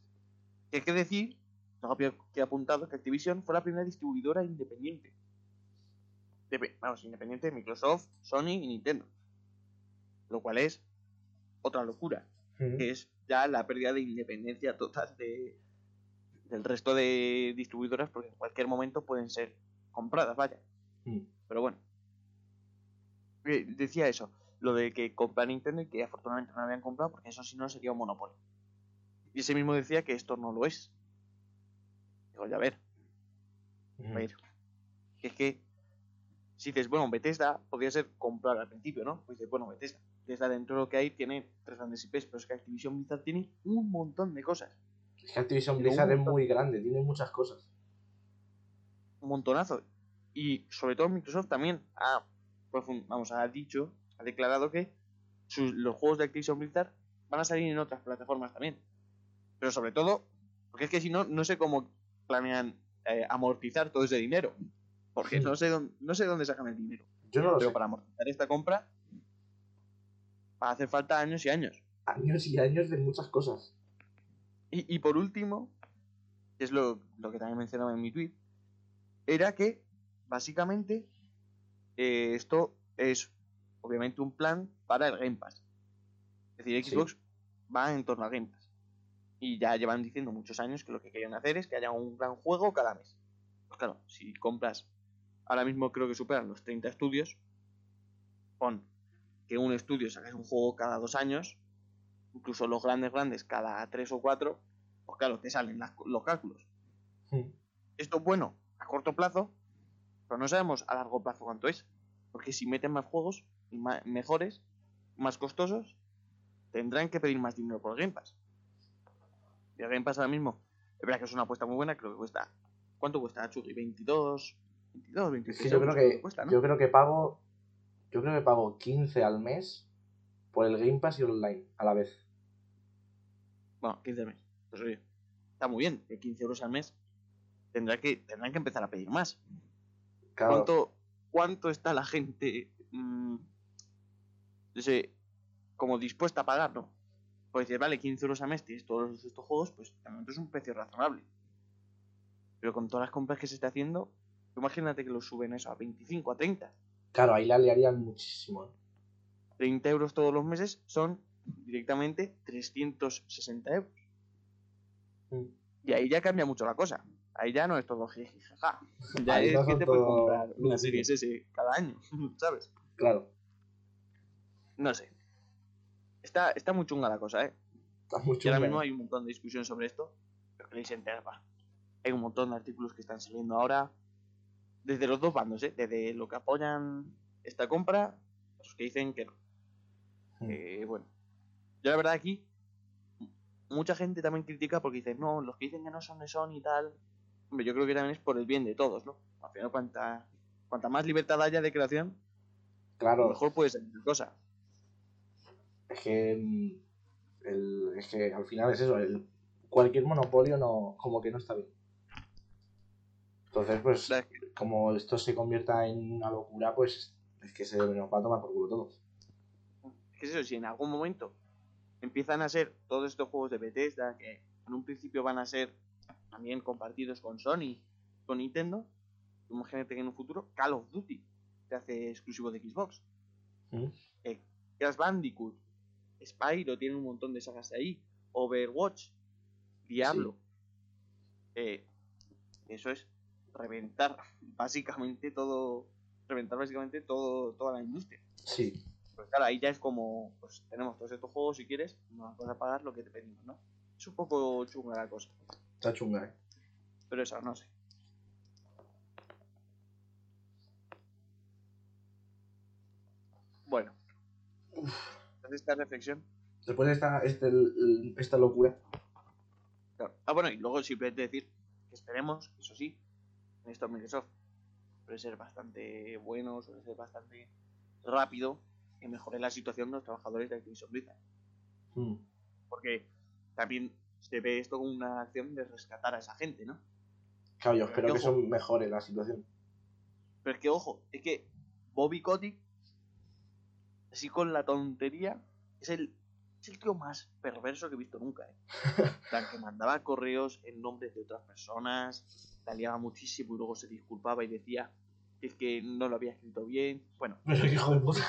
Que hay que decir, tengo que apuntado que Activision fue la primera distribuidora independiente. De- vamos, independiente de Microsoft, Sony y Nintendo. Lo cual es otra locura que es ya la pérdida de independencia total de, del resto de distribuidoras, porque en cualquier momento pueden ser compradas, vaya. Hmm. Pero bueno. Eh, Decía eso, lo de que comprar Nintendo y que afortunadamente no habían comprado, porque eso si no sería un monopolio. Y ese mismo decía que esto no lo es. Digo, ya a ver, a ver. Que es que, si dices, bueno, Bethesda podría ser comprar al principio, ¿no? Pues dices, bueno, Bethesda. Bethesda dentro de lo que hay tiene tres grandes IPs, pero es que Activision Blizzard tiene un montón de cosas. Es que Activision Blizzard es muy grande, tiene muchas cosas. un montonazo. Y sobre todo Microsoft también ha, profun- vamos, ha dicho, ha declarado que sus, los juegos de Activision Blizzard van a salir en otras plataformas también. Pero sobre todo, porque es que si no, no sé cómo planean eh, amortizar todo ese dinero. Porque Sí. no, sé dónde, no sé dónde sacan el dinero. Yo no lo Pero sé. para amortizar esta compra va a hacer falta años y años. Años y años de muchas cosas. Y, y por último, que es lo, lo que también mencionaba en mi tweet, era que básicamente eh, esto es obviamente un plan para el Game Pass. Es decir, Sí. Xbox va en torno al Game Pass. Y ya llevan diciendo muchos años que lo que querían hacer es que haya un gran juego cada mes. Pues claro, si compras, ahora mismo creo que superan los 30 estudios, pon que un estudio saque un juego cada dos años, incluso los grandes grandes cada tres o cuatro, pues claro, te salen las- los cálculos. Esto es bueno a corto plazo, pero no sabemos a largo plazo cuánto es. Porque si meten más juegos y mejores, más costosos, tendrán que pedir más dinero por Game Pass. Y el Game Pass ahora mismo, es verdad que es una apuesta muy buena, creo que cuesta. ¿Cuánto cuesta, Chugui? ¿22? ¿22, Es 23 que yo creo euros que, cuesta, ¿no? yo creo que pago. Yo creo que pago 15 al mes por el Game Pass y online a la vez. Bueno, 15 al mes. Pues oye, está muy bien, que 15 euros al mes tendrá que, tendrán que empezar a pedir más. Claro, ¿Cuánto, ¿Cuánto está la gente mm, yo sé, como dispuesta a pagar, no? Pues dices, vale, 15 euros al mes tienes todos estos juegos, pues momento es un precio razonable. Pero con todas las compras que se está haciendo, imagínate que lo suben eso a 25, a 30. Claro, ahí la liarían muchísimo. ¿eh? 30 euros todos los meses son directamente 360 euros. Mm. Y ahí ya cambia mucho la cosa. Ahí ya no es todo jiji, jaja. Ya Ahí es que te puedes comprar una serie S cada año, ¿sabes? Claro, No sé. Está, está muy chunga la cosa, ¿eh? está muy Y chulo. ahora mismo hay un montón de discusión sobre esto. Pero enterar, va. Hay un montón de artículos que están saliendo ahora. Desde los dos bandos, ¿eh? Desde lo que apoyan esta compra, otros que dicen que no. Mm. Eh, bueno, yo la verdad aquí, mucha gente también critica porque dice, no, los que dicen que no son de Sony y tal. Hombre, yo creo que también es por el bien de todos, ¿no? Al final, cuanta, cuanta más libertad haya de creación, Claro, mejor puede ser cosa. es que, el- es que al final es eso, el, cualquier monopolio no, como que no está bien. Entonces, pues, como esto se convierta en una locura, pues es que se nos va a tomar por culo todo. es que es eso, si en algún momento empiezan a ser todos estos juegos de Bethesda, que en un principio van a ser también compartidos con Sony, con Nintendo, imagínate que en un futuro Call of Duty se hace exclusivo de Xbox. ¿Mm? Eh, Crash Bandicoot, Spyro tiene un montón de sagas ahí, Overwatch, Diablo. Eh, eso es reventar básicamente todo, reventar básicamente todo, toda la industria. Sí, Pues claro, ahí ya es como, pues tenemos todos estos juegos si quieres, nos vas a pagar lo que te pedimos, ¿no? Es un poco chunga la cosa, está chunga, ¿eh? pero eso, no sé. Bueno, tras esta reflexión, Después de esta, este- esta locura, claro. Ah, bueno, y luego simplemente decir que esperemos, eso sí, en Microsoft suele ser bastante bueno, suele ser bastante rápido y mejore la situación de los trabajadores de Activision Blizzard. mm, porque también se ve esto como una acción de rescatar a esa gente, ¿no? claro, yo Pero espero que eso mejore la situación. Pero es que, ojo, es que Bobby Kotick, así con la tontería, es el, es el tío más perverso que he visto nunca, ¿eh? Plan, que mandaba correos en nombre de otras personas, la liaba muchísimo y luego se disculpaba y decía que es que no lo había escrito bien. Bueno, hijo de puta.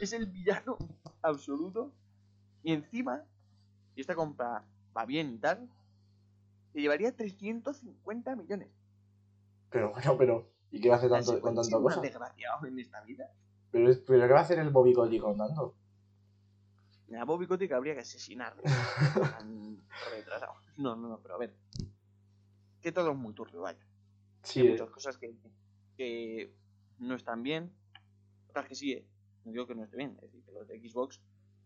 Es el villano absoluto. Y encima, si esta compra va bien y tal, se llevaría 350 millones. Pero bueno, pero. ¿Y qué va a hacer tanto, ¿Se con tanta cosa? desgraciado en esta vida? Pero, pero ¿qué va a hacer el Bobby Kotick con tanto? A Bobby Kotick habría que asesinarlo. Retrasado. No, no, no, pero a ver. Que todo es muy turbio, vaya. Sí, Hay eh, muchas cosas que, que no están bien. Otras que sí, eh. No digo que no esté bien. Es decir, que los de Xbox,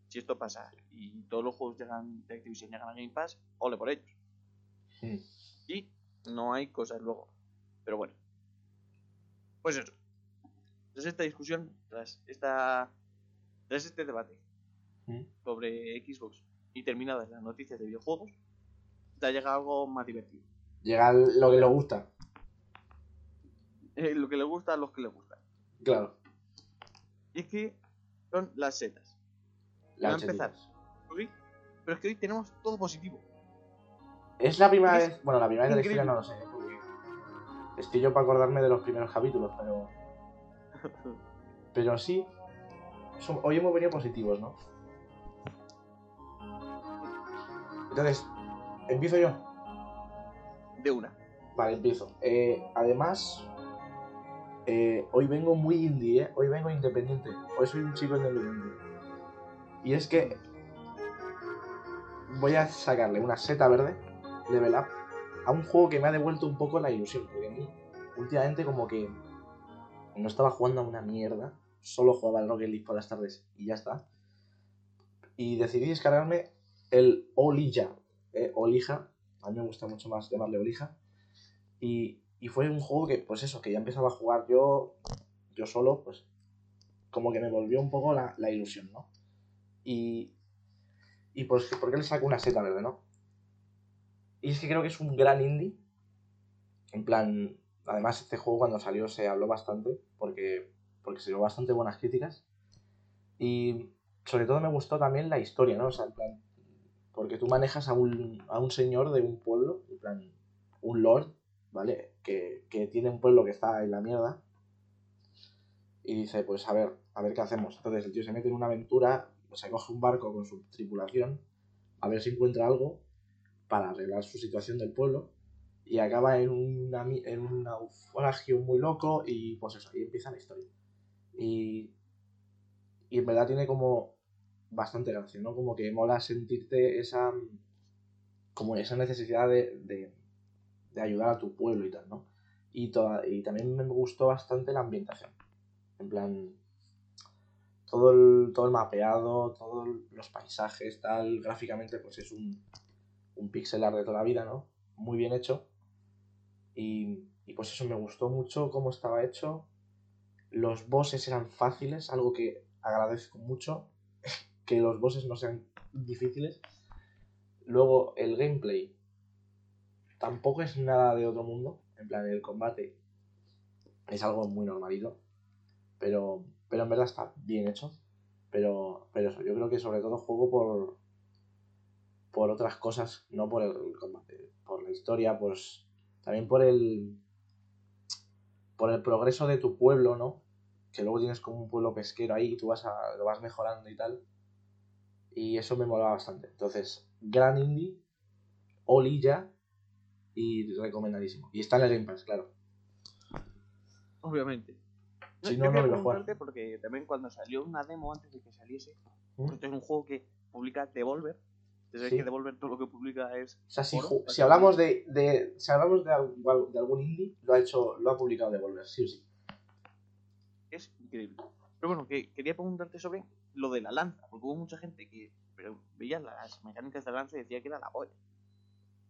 si esto pasa y todos los juegos llegan de Activision llegan a Game Pass, ole por ellos. mm, Y no hay cosas luego. Pero bueno. Pues eso. Tras esta discusión, tras esta. Tras este debate mm. sobre Xbox y terminadas las noticias de videojuegos, te ha llegado algo más divertido. Llega lo que le gusta. Eh, lo que le gusta a los que le gusta. Claro. Y es que son las setas. Las Va a empezar. Pero es que hoy tenemos todo positivo. Es la primera Es vez. Bueno, la primera vez de la historia no lo sé. Porque estoy yo para acordarme de los primeros capítulos, pero. Pero sí. hoy hemos venido positivos, ¿no? Entonces, empiezo yo. De una. Vale, empiezo. Eh, además, eh, hoy vengo muy indie, ¿eh? Hoy vengo independiente. Hoy soy un chico independiente. Y es que voy a sacarle una seta verde, level up, a un juego que me ha devuelto un poco la ilusión. Porque a mí, últimamente, como que no estaba jugando a una mierda. Solo jugaba al Rocket League por las tardes y ya está. Y decidí descargarme el Olija. eh, Olija. A mí me gusta mucho más llamarle Olija. Y, y fue un juego que, pues eso, que ya empezaba a jugar yo, yo solo, pues como que me volvió un poco la, la ilusión, ¿no? Y, y pues, ¿por qué le saco una seta verde, no? Y es que creo que es un gran indie. En plan, además este juego cuando salió se habló bastante, porque, porque se dio bastante buenas críticas. Y sobre todo me gustó también la historia, ¿no? O sea, en plan, porque tú manejas a un, a un señor de un pueblo, en plan, un lord, ¿vale? Que, que tiene un pueblo que está en la mierda. Y dice, pues a ver, a ver qué hacemos. Entonces el tío se mete en una aventura, se coge un barco con su tripulación, a ver si encuentra algo para arreglar su situación del pueblo. Y acaba en, una, en un naufragio muy loco y pues eso, ahí empieza la historia. Y, y en verdad tiene como bastante gracia, ¿no? Como que mola sentirte esa como esa necesidad de, de, de ayudar a tu pueblo y tal, ¿no? Y, toda, y también me gustó bastante la ambientación. En plan, todo el, todo el mapeado, todos los paisajes, tal, gráficamente, pues es un, un pixel art de toda la vida, ¿no? Muy bien hecho. Y, y pues eso me gustó mucho cómo estaba hecho. Los bosses eran fáciles, algo que agradezco mucho, que los bosses no sean difíciles. Luego el gameplay tampoco es nada de otro mundo, en plan el combate es algo muy normalito, pero, pero en verdad está bien hecho. Pero, pero eso, yo creo que sobre todo juego por, por otras cosas, no por el combate, por la historia, pues también por el por el progreso de tu pueblo, ¿no? Que luego tienes como un pueblo pesquero ahí y tú vas a, lo vas mejorando y tal. Y eso me mola bastante. Entonces, gran indie, olilla y recomendadísimo. Y está en el Game Pass, claro. Obviamente. Si no, no quería lo jugar. porque también cuando salió una demo antes de que saliese, ¿Mm? porque es un juego que publica Devolver. Sabes Sí. que Devolver todo lo que publica es. O sea, si, oro, si hablamos de, de- si hablamos de, algo- de algún indie, lo ha hecho, lo ha publicado Devolver, sí o sí. Es increíble. Pero bueno, que quería preguntarte sobre lo de la lanza, porque hubo mucha gente que pero veía las mecánicas de la lanza y decía que era la polla.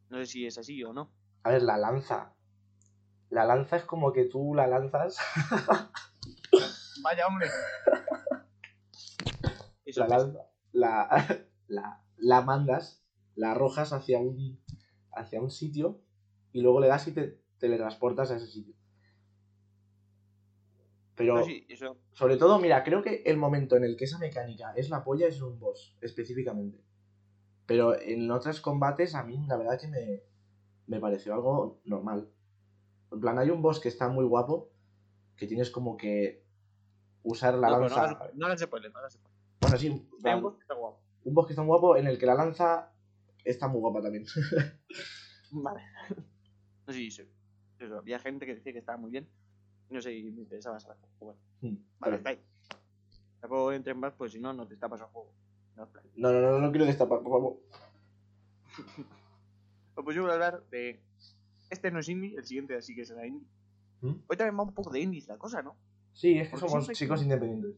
No sé si es así o no. A ver, la lanza. La lanza es como que tú la lanzas. Vaya hombre. Eso la es. lanza. La, la, la mandas, la arrojas hacia un, hacia un sitio y luego le das y te teletransportas a ese sitio. Pero, No, sí, eso. sobre todo, mira, creo que el momento en el que esa mecánica es la polla es un boss, específicamente. Pero en otros combates, a mí, la verdad que me, me pareció algo normal. En plan, hay un boss que está muy guapo, que tienes como que usar la no, pero no, lanza. hagas- no hagas spoiler, no hagas spoiler. Bueno, sí, plan, un boss que está guapo. un boss que está muy guapo en el que la lanza está muy guapa también. Vale. No sé, sí, eso, había gente que decía que estaba muy bien. No sé, me interesaba saber jugar. Mm, Vale, está ahí. Tampoco entres más, pues si no, no te tapas el juego. No. No, no, no, no quiero destapar, por favor. Pues yo voy a hablar de. Este no es indie, el siguiente sí que será indie. ¿Mm? Hoy también va un poco de indies la cosa, ¿no? Sí, es que Porque somos chicos que- independientes.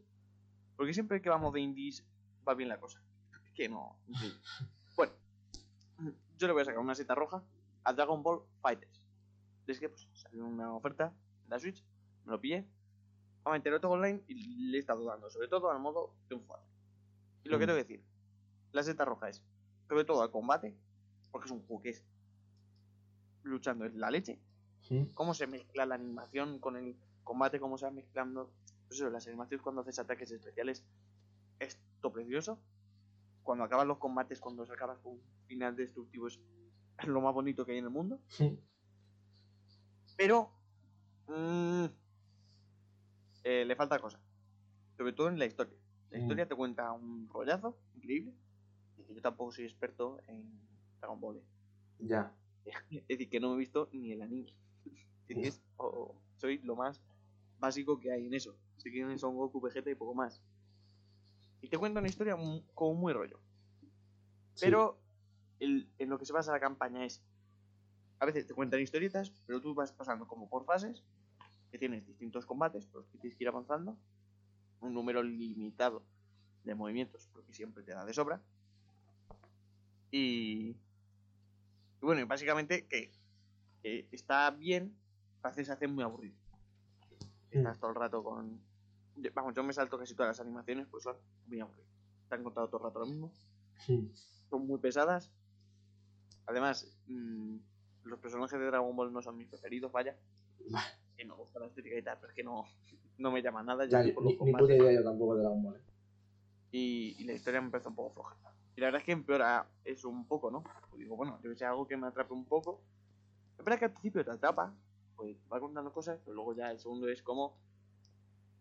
Porque siempre que vamos de indies va bien la cosa. Es que no. Bueno, yo le voy a sacar una seta roja a Dragon Ball Fighters. Es que pues, salió una oferta en la Switch, me lo pillé, me enteré todo online y le he estado dando, sobre todo al modo de un jugador. Y lo que Mm. tengo que decir, la seta roja es, sobre todo al combate, porque es un juego que es luchando es la leche, cómo se mezcla la animación con el combate, cómo se va mezclando. Pues eso, las animaciones cuando haces ataques especiales es todo precioso. Cuando acaban los combates, cuando se acabas con un final destructivo es lo más bonito que hay en el mundo. ¿Mm? Pero mm, eh, le falta cosa. Sobre todo en la historia. La Mm. historia te cuenta un rollazo increíble. Y que yo tampoco soy experto en Dragon Ball. ¿eh? Ya. Es decir, que no me he visto ni el anime. Es soy lo más básico que hay en eso. Sé quiénes son Goku, Vegeta y poco más. Y te cuenta una historia mu- como muy rollo. Sí. Pero el- en lo que se basa la campaña es. A veces te cuentan historietas, pero tú vas pasando como por fases. Que tienes distintos combates por los que tienes que ir avanzando. Un número limitado de movimientos, porque siempre te da de sobra. Y. Y bueno, básicamente que, que está bien, a veces se hace muy aburrido. Estás todo el rato con. Vamos, yo me salto casi todas las animaciones, pues son muy aburridas. Te han contado todo el rato lo mismo. ¿Mm? Son muy pesadas. Además, mm, los personajes de Dragon Ball no son mis preferidos, vaya. Que me gusta la estética y tal, pero es que no, no me llama nada. Ya, ni, ni puta idea yo tampoco de Dragon Ball. ¿eh? y, y la historia me parece un poco floja. Y la verdad es que empeora eso un poco, ¿no? Pues digo, bueno, yo que sé algo que me atrape un poco. Es verdad que al principio te atrapa, pues va contando cosas, pero luego ya el segundo es como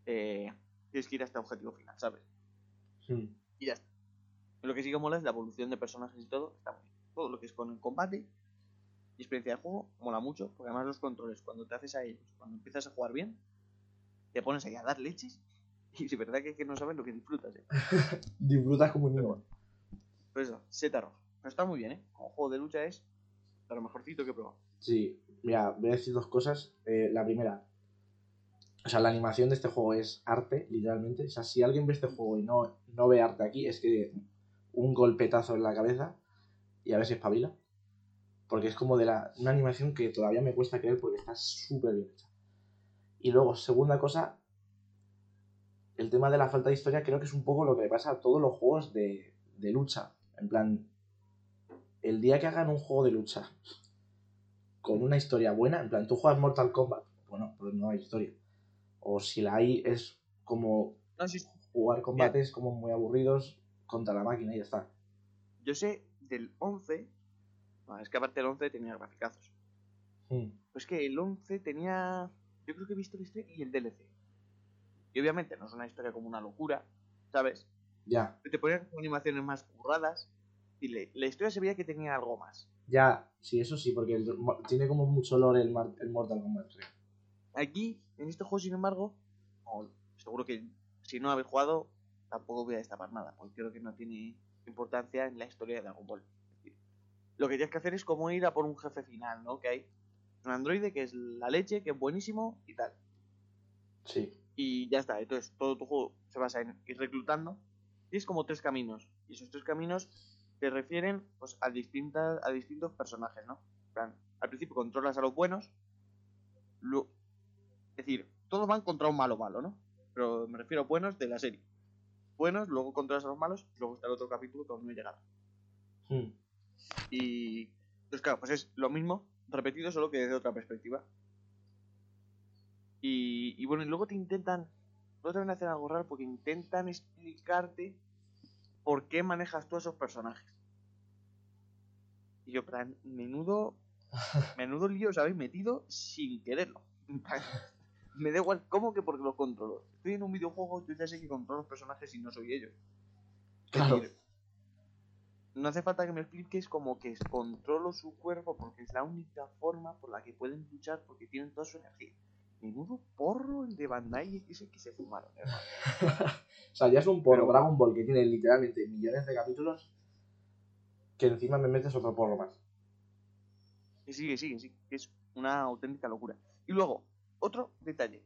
eh, tienes que ir hasta el objetivo final, ¿sabes? ¿Mm? Y ya está. Lo que sí que mola es la evolución de personajes y todo, está muy bien. Todo lo que es con el combate y experiencia de juego mola mucho, porque además los controles, cuando te haces a ellos, cuando empiezas a jugar bien, te pones ahí a dar leches y de verdad que, es que no sabes lo que disfrutas, ¿eh? Disfrutas como un niño. Pues eso, Seta Roja. Pero está muy bien, ¿eh? Como juego de lucha es de lo mejorcito que he probado. Sí, mira, voy a decir dos cosas. Eh, la primera, O sea, la animación de este juego es arte, literalmente. O sea, si alguien ve este juego y no, no ve arte aquí, es que un golpetazo en la cabeza y a ver si espabila. Porque es como de la, una animación que todavía me cuesta creer porque está súper bien hecha. Y luego, segunda cosa, el tema de la falta de historia creo que es un poco lo que le pasa a todos los juegos de, de lucha. En plan, el día que hagan un juego de lucha con una historia buena, en plan, tú juegas Mortal Kombat, bueno, pues no hay historia. O si la hay, es como No, jugar combates como muy aburridos contra la máquina y ya está. yo sé del 11. Es que aparte del 11 tenía graficazos. Hmm. Pues que el 11 tenía. Yo creo que he visto el historia y el DLC. Y obviamente no es una historia como una locura, ¿sabes? Ya, Te ponían como animaciones más curradas. Y le- la historia se veía que tenía algo más. ya, sí, eso sí, porque el- tiene como mucho lore el, el Mortal Kombat. creo. Aquí, en este juego, sin embargo, seguro que si no habéis jugado, tampoco voy a destapar nada, porque creo que no tiene importancia en la historia de Dragon Ball. Lo que tienes que hacer es como ir a por un jefe final, ¿no? Que hay un androide que es la leche, que es buenísimo y tal. Sí, Y ya está, entonces todo tu juego se basa en ir reclutando. Tienes como tres caminos, y esos tres caminos te refieren pues, a, distintas, a distintos personajes, ¿no? Plan, al principio controlas a los buenos, lo- es decir, todos van contra un malo malo, ¿no? Pero me refiero a buenos de la serie. Buenos, luego controlas a los malos, y luego está el otro capítulo que aún no he llegado. Hmm. Y. Pues claro, pues es lo mismo, repetido, solo que desde otra perspectiva. Y, y bueno, y luego te intentan. Luego también hacen algo raro porque intentan explicarte por qué manejas tú a esos personajes. Y yo, plan, menudo. Menudo lío os habéis metido sin quererlo. Me da igual, ¿cómo que porque los controlo? Estoy en un videojuego, yo ya sé que controlo los personajes y no soy ellos. Claro. decir, no hace falta que me expliques como que controlo su cuerpo porque es la única forma por la que pueden luchar porque tienen toda su energía. Menudo porro el de Bandai ese que se fumaron, hermano. O sea, ya es un porro Pero- Dragon Ball que tiene literalmente millones de capítulos que encima me metes otro porro más. Sí, que sí, que es una auténtica locura. Y luego, otro detalle.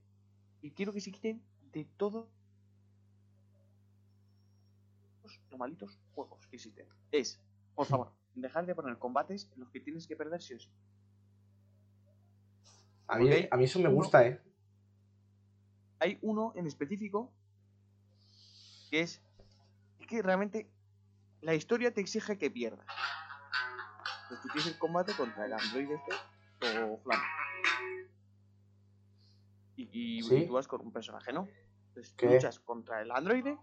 Y quiero que se quiten de todos los malitos juegos que existen. Es, por favor, dejar de poner combates en los que tienes que perder sí o sí. A mí, a mí eso me gusta, ¿eh? hay uno en específico que es, es que realmente la historia te exige que pierdas. Pues tú tienes el combate contra el androide este o Flam. Y, y- ¿Sí? y tú vas con un personaje, ¿no? Entonces luchas contra el androide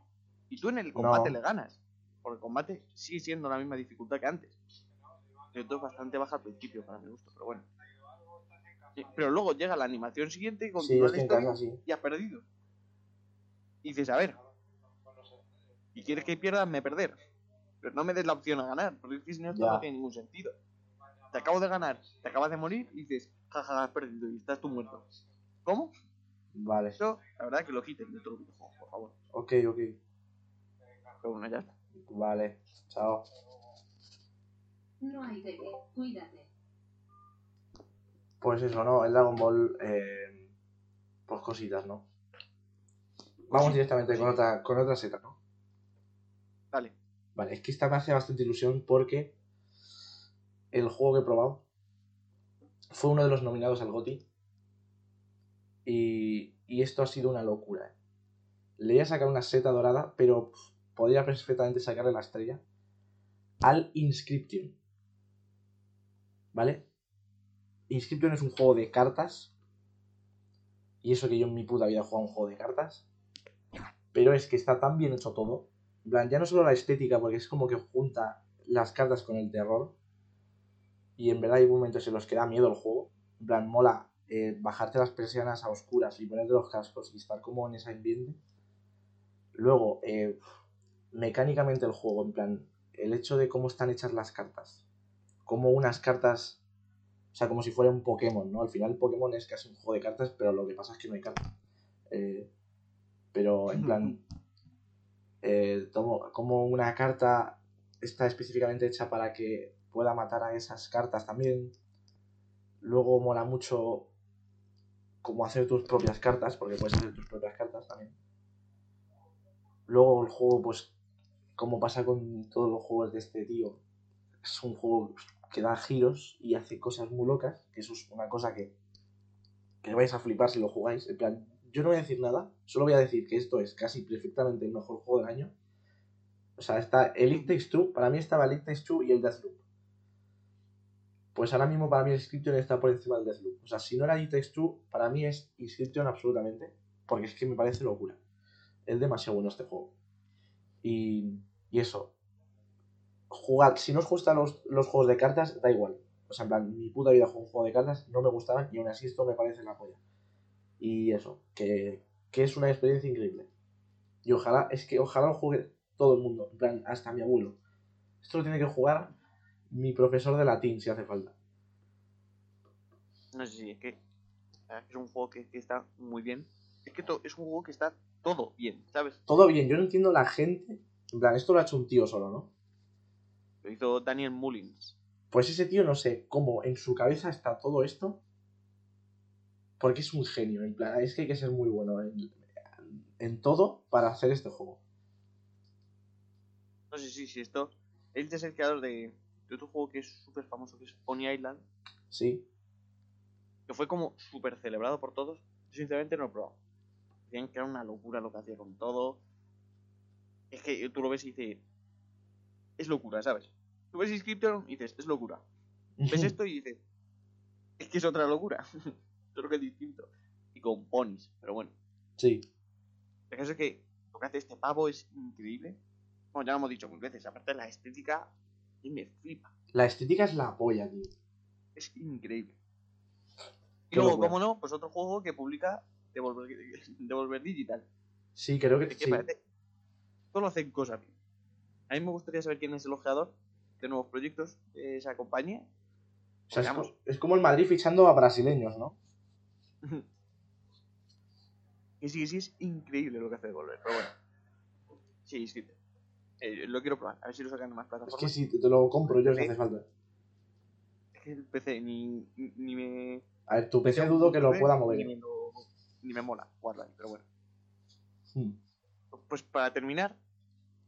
y tú en el combate No. le ganas. Porque el combate sigue siendo la misma dificultad que antes. Pero todo es bastante baja al principio para mi gusto, pero bueno. Sí, Pero luego llega la animación siguiente y continúa la historia casa, sí. y has perdido. Y dices, a ver, y quieres que pierdas, me perder. Pero no me des la opción a ganar, porque si no esto no tiene ningún sentido. Te acabo de ganar, te acabas de morir y dices, jaja, has perdido y estás tú muerto. ¿Cómo? Vale. Eso, la verdad, que lo quiten de videojuego, por favor. Ok, ok. Pero bueno, ya está. Vale. Chao. No hay de qué, cuídate. Pues eso, ¿no? El Dragon Ball, eh, pues cositas, ¿no? Vamos directamente con otra, con otra seta, ¿no? Dale. Vale, es que esta me hace bastante ilusión porque el juego que he probado fue uno de los nominados al GOTY y, y esto ha sido una locura. ¿eh? Le voy a sacar una seta dorada, pero podría perfectamente sacarle la estrella al Inscription. ¿Vale? Inscription es un juego de cartas y eso que yo en mi puta vida he jugado un juego de cartas. Pero es que está tan bien hecho todo. En plan, ya no solo la estética, porque es como que junta las cartas con el terror. Y en verdad hay momentos en los que da miedo el juego. En plan, mola eh, bajarte las persianas a oscuras y ponerte los cascos y estar como en ese ambiente. Luego, eh, mecánicamente el juego, en plan, el hecho de cómo están hechas las cartas. Como unas cartas, o sea, como si fuera un Pokémon, ¿no? Al final Pokémon es casi un juego de cartas, pero lo que pasa es que no hay cartas. Eh, pero en plan, eh, como una carta está específicamente hecha para que pueda matar a esas cartas también. Luego mola mucho como hacer tus propias cartas, porque puedes hacer tus propias cartas también. Luego el juego, pues, como pasa con todos los juegos de este tío, es un juego que da giros y hace cosas muy locas, que eso es una cosa que, que vais a flipar si lo jugáis. En plan, yo no voy a decir nada, solo voy a decir que esto es casi perfectamente el mejor juego del año. O sea, está el It Takes Two, para mí estaba el It Takes Two y el Deathloop. Pues ahora mismo para mí Inscription está por encima del Deathloop. O sea, si no era It Takes Two, para mí es Inscription absolutamente, porque es que me parece locura. Es demasiado bueno este juego. Y, y eso, jugad, si no os gustan los, los juegos de cartas, da igual. O sea, en plan, mi puta vida juego un juego de cartas, no me gustaban y aún así esto me parece la polla. Y eso, que, que es una experiencia increíble. Y ojalá, es que ojalá lo juegue todo el mundo, en plan, hasta mi abuelo. Esto lo tiene que jugar mi profesor de latín, si hace falta. No sé si es que es un juego que, que está muy bien. Es que to- es un juego que está todo bien, ¿sabes? Todo bien, yo no entiendo la gente. En plan, esto lo ha hecho un tío solo, ¿no? Lo hizo Daniel Mullins. Pues ese tío no sé cómo en su cabeza está todo esto. Porque es un genio. En plan, es que hay que ser muy bueno en, en todo para hacer este juego. No sé si, si esto. Él es el creador de, de otro juego que es súper famoso, que es Pony Island, Sí. que fue como súper celebrado por todos. Yo sinceramente no lo he probado. Decían que era una locura lo que hacía con todo. Es que tú lo ves y dices. Es locura, ¿sabes? Tú ves Inscription y dices, es locura. Ves esto y dices, es que es otra locura. Solo que es distinto. Y con ponis, pero bueno. Sí. El caso es que lo que hace este pavo es increíble. Bueno, ya lo hemos dicho mil veces. Aparte de la estética, y me flipa. La estética es la polla, tío. Es increíble. Y luego, locura. como no, pues otro juego que publica Devolver, Devolver Digital. Sí, creo que Que sí. parece. Solo hacen cosas bien. A mí me gustaría saber quién es el ojeador de nuevos proyectos de esa compañía. O sea, es, es como el Madrid fichando a brasileños, ¿no? Y sí, sí, es increíble lo que hace Devolver, pero bueno. Sí, sí. Eh, lo quiero probar, a ver si lo sacan en más Es plataformas. que sí, te, lo compro yo si hace falta. Es que el PC ni, ni, ni me. A ver, tu PC dudo que lo pueda Ni mover. me, lo- ni me mola ahí, pero bueno. Hmm. Pues para terminar,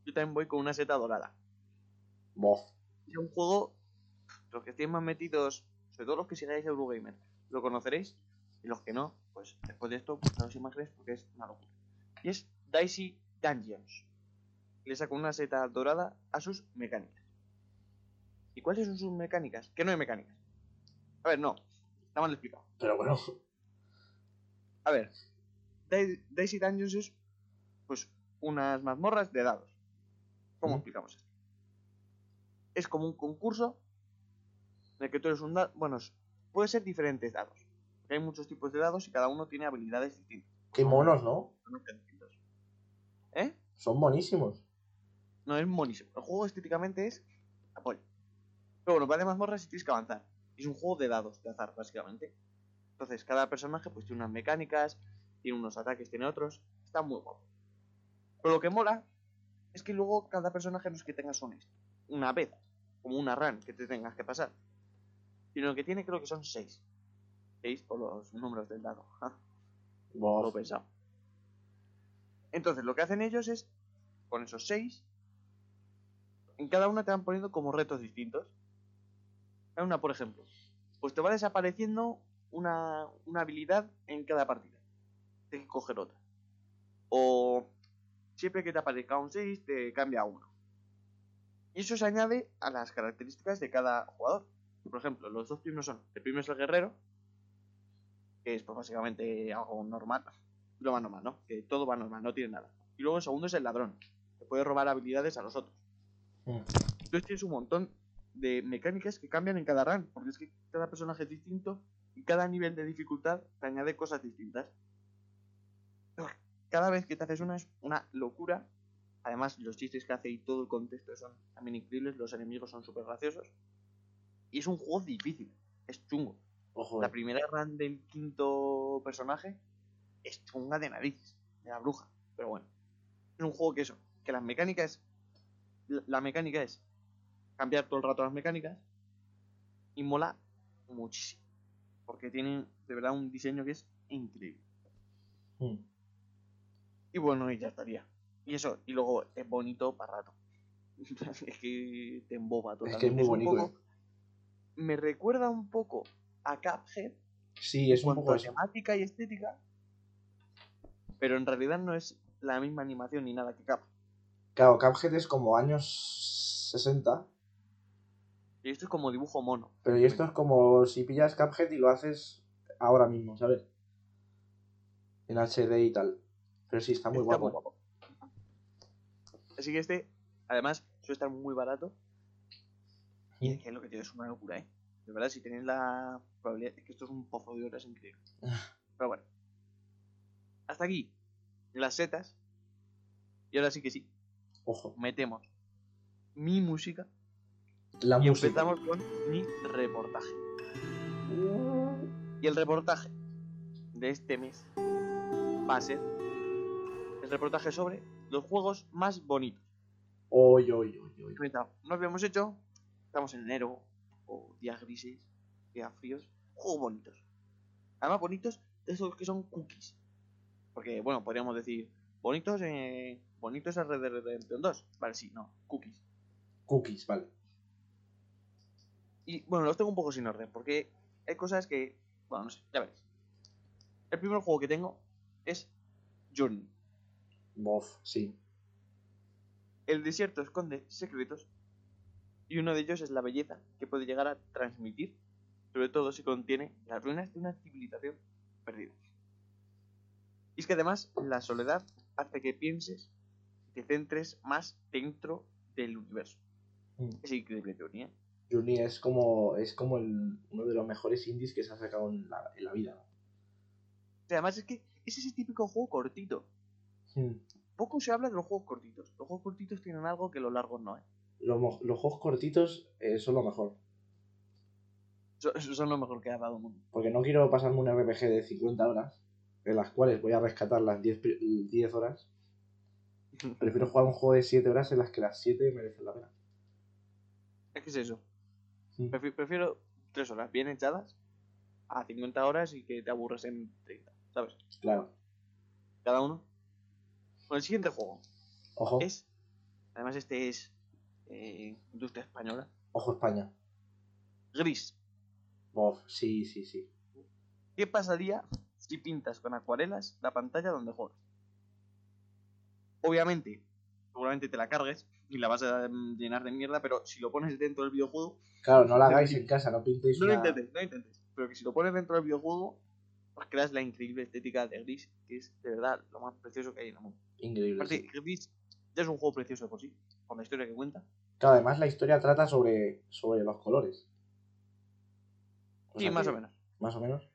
yo también voy con una seta dorada. Bof. Es un juego, los que estén más metidos, sobre todo los que sigáis Eurogamer, lo conoceréis. Y los que no, pues después de esto, buscaros imágenes porque es una locura. Y es Dicey Dungeons. Le saco una seta dorada a sus mecánicas. ¿Y cuáles son sus mecánicas? Que no hay mecánicas. A ver, no. Está mal explicado. Pero bueno. A ver, Daisy Dungeons es pues unas mazmorras de dados. ¿Cómo explicamos esto? Es como un concurso en el que tú eres un dado. Bueno, puede ser diferentes dados. Porque hay muchos tipos de dados y cada uno tiene habilidades distintas. Qué monos, ¿no? ¿Eh? Son monísimos. No, es monísimo. El juego estéticamente es apoyo. Pero bueno, va de mazmorras y tienes que avanzar. Es un juego de dados, de azar, básicamente. Entonces, cada personaje pues tiene unas mecánicas, tiene unos ataques, tiene otros. Está muy guapo. Pero lo que mola es que luego cada personaje no es que tengas un esto, una vez, como una run que te tengas que pasar. Sino que tiene creo que son seis. Seis por los números del dado. Ja. Lo pensado. Entonces, lo que hacen ellos es, con esos seis, en cada una te van poniendo como retos distintos. En una, por ejemplo, pues te va desapareciendo una, una habilidad en cada partida. Tienes que coger otra. O siempre que te aparezca un 6, te cambia a uno. Y eso se añade a las características de cada jugador. Por ejemplo, los dos primeros son, el primero es el guerrero, que es pues, básicamente algo normal, lo más normal, ¿no? Que todo va normal, no tiene nada. Y luego el segundo es el ladrón, que puede robar habilidades a los otros. Mm. Entonces tienes un montón de mecánicas que cambian en cada run, porque es que cada personaje es distinto y cada nivel de dificultad te añade cosas distintas. Cada vez que te haces una es una locura. Además, los chistes que hace y todo el contexto son también increíbles, los enemigos son súper graciosos. Y es un juego difícil, es chungo. Ojo. La primera run del quinto personaje es chunga de narices, de la bruja. Pero bueno, es un juego que eso, que las mecánicas, la la mecánica es cambiar todo el rato las mecánicas y mola muchísimo. Porque tienen de verdad un diseño que es increíble. Mm. Y bueno, y ya estaría. Y eso, y luego es bonito para rato. es que te emboba Es totalmente. que es muy bonito. poco- eh. Me recuerda un poco a Cuphead Sí, es un poco a temática y estética. Pero en realidad no es la misma animación ni nada que Cuphead. Claro, Cuphead es como años 60, Y esto es como dibujo mono. pero y esto es como si pillas Cuphead y lo haces ahora mismo, ¿sabes? En HD y tal. Pero sí, está muy Está guapo. guapo. Así que este, además, suele estar muy barato. Y es que es lo que tiene es una locura, ¿eh? De verdad, si tenéis la probabilidad, es que esto es un pozo de horas increíble. Pero bueno. Hasta aquí las setas. Y ahora sí que sí, Ojo, metemos mi música la y música. empezamos con mi reportaje. Y el reportaje de este mes va a ser reportaje sobre los juegos más bonitos. Oy, oy, oy, oy. Comentado, No habíamos hecho, estamos en enero, o días grises, días fríos, juegos bonitos. Además, bonitos de esos que son cookies. Porque, bueno, podríamos decir, bonitos, eh, bonitos es Red Dead Redemption 2. Vale, sí, no, cookies. Cookies, vale. Y bueno, los tengo un poco sin orden, porque hay cosas que, bueno, no sé, ya veréis. El primer juego que tengo es Journey. Bof, sí. El desierto esconde secretos y uno de ellos es la belleza que puede llegar a transmitir, sobre todo si contiene las ruinas de una civilización perdida. Y es que además la soledad hace que pienses y te centres más dentro del universo. Mm. Es increíble teoría. ¿eh? Es como, es como el- uno de los mejores indies que se ha sacado en la, en la vida. Además es que es ese típico juego cortito. Poco se habla de los juegos cortitos. Los juegos cortitos tienen algo que los largos no, ¿eh? Los, los juegos cortitos eh, son lo mejor. Son lo mejor que ha dado el mundo. Porque no quiero pasarme un RPG de 50 horas, en las cuales voy a rescatar las 10, pri- 10 horas. Prefiero jugar un juego de 7 horas en las que las 7 merecen la pena. Es que es eso. Prefi- Prefiero tres horas bien echadas a 50 horas y que te aburres en 30, ¿sabes? Claro. Cada uno. Bueno, el siguiente juego Ojo, es. Además, este es. eh, industria española. ojo España. Gris. Bof, sí, sí, sí. ¿Qué pasaría si pintas con acuarelas la pantalla donde juegas? Obviamente, seguramente te la cargues y la vas a llenar de mierda, pero si lo pones dentro del videojuego, Claro, no la hagáis en casa, no pintéis No lo intentes, no lo intentes. Pero que si lo pones dentro del videojuego, pues creas la increíble estética de Gris, que es de verdad lo más precioso que hay en el mundo. Increíble. Aparte, sí. Gris ya es un juego precioso por sí, por la historia que cuenta. Claro, además la historia trata sobre, sobre los colores. O Sí, sea más que- o menos. Más o menos.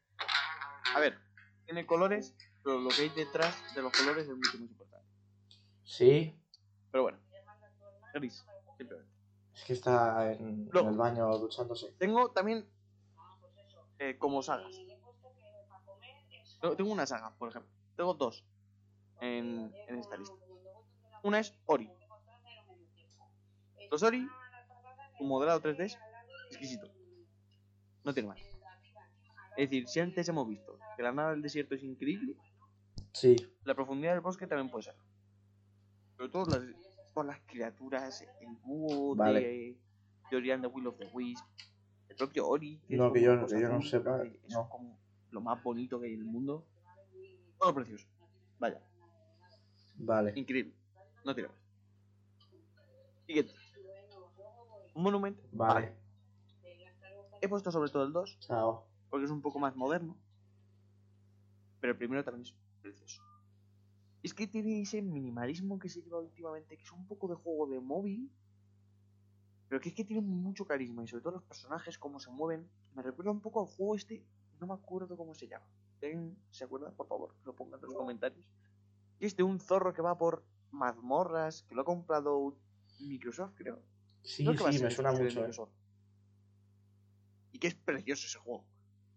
A ver, tiene colores, pero lo que hay detrás de los colores es mucho más importante. Sí, Pero bueno, Gris, simplemente. es que está en, el baño duchándose. Tengo también eh, como sagas. Tengo una saga, por ejemplo. Tengo dos en, en esta lista. Una es Ori. Los Ori, un modelado 3D es exquisito. No tiene más. Es decir, si antes hemos visto que la nada del desierto es increíble, Sí, la profundidad del bosque también puede ser. Sobre todo las, todas las criaturas, el búho Vale. de, de Ori and the Will of the Wisp, el propio Ori. es No, que como yo- que no sepa, Es no. como lo más bonito que hay en el mundo. Todo precioso. Vaya, vale. increíble. No tiene más. Siguiente. Un monumento. Vale. He puesto sobre todo el 2 Chao. porque es un poco más moderno. Pero el primero también es precioso. Es que tiene ese minimalismo que se lleva últimamente, que es un poco de juego de móvil. Pero que es que tiene mucho carisma y sobre todo los personajes, cómo se mueven. Me recuerda un poco al juego este, no me acuerdo cómo se llama. Se acuerda, por favor, lo pongan en los comentarios. Y es de un zorro que va por mazmorras, que lo ha comprado Microsoft, creo. Sí, Creo sí, me suena mucho. eh. Y que es precioso ese juego.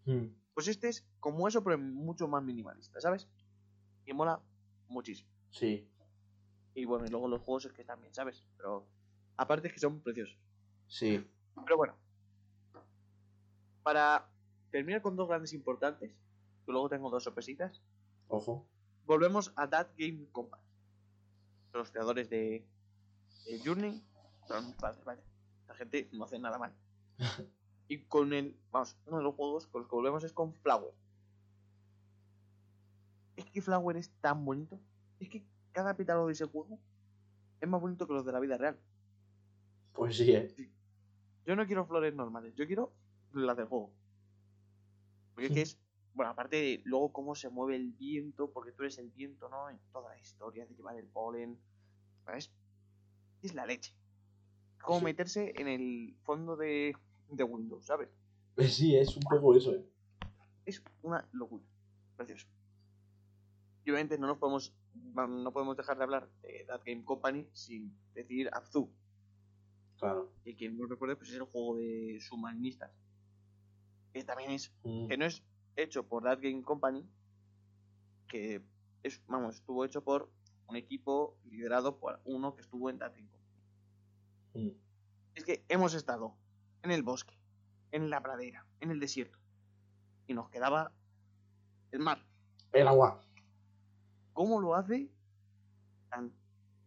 Mm, Pues este es como eso, pero mucho más minimalista, ¿sabes? Y mola muchísimo. Sí, Y bueno, y luego los juegos es que están bien, ¿sabes? Pero aparte es que son preciosos. sí. Pero bueno, para terminar con dos grandes importantes, que luego tengo dos sorpresitas. Ojo. Volvemos a That Game Company. Los creadores de, de Journey son mis padres, vaya. La gente no hace nada mal. y con el. Vamos, uno de los juegos con los que volvemos es con Flower. Es que Flower es tan bonito. Es que cada pétalo de ese juego es más bonito que los de la vida real. Pues sí, eh. Yo no quiero flores normales, yo quiero las del juego. Porque es que es. Bueno, aparte de luego cómo se mueve el viento, porque tú eres el viento, ¿no? En toda la historia de llevar el polen. ¿Sabes? Es la leche. Como Sí. meterse en el fondo de, de Windows, ¿sabes? Pues sí, es un poco eso, eh. Es una locura. Precioso. Y obviamente no nos podemos. No podemos dejar de hablar de That Game Company sin decir Abzu. Claro. Y quien no recuerde, pues es el juego de submarinistas. Que también es Mm, que no es hecho por That Game Company, que es, vamos, estuvo hecho por un equipo liderado por uno que estuvo en That Game Company. mm. Es que hemos estado en el bosque, en la pradera, en el desierto, y nos quedaba el mar. El agua. ¿Cómo lo hace? Tan...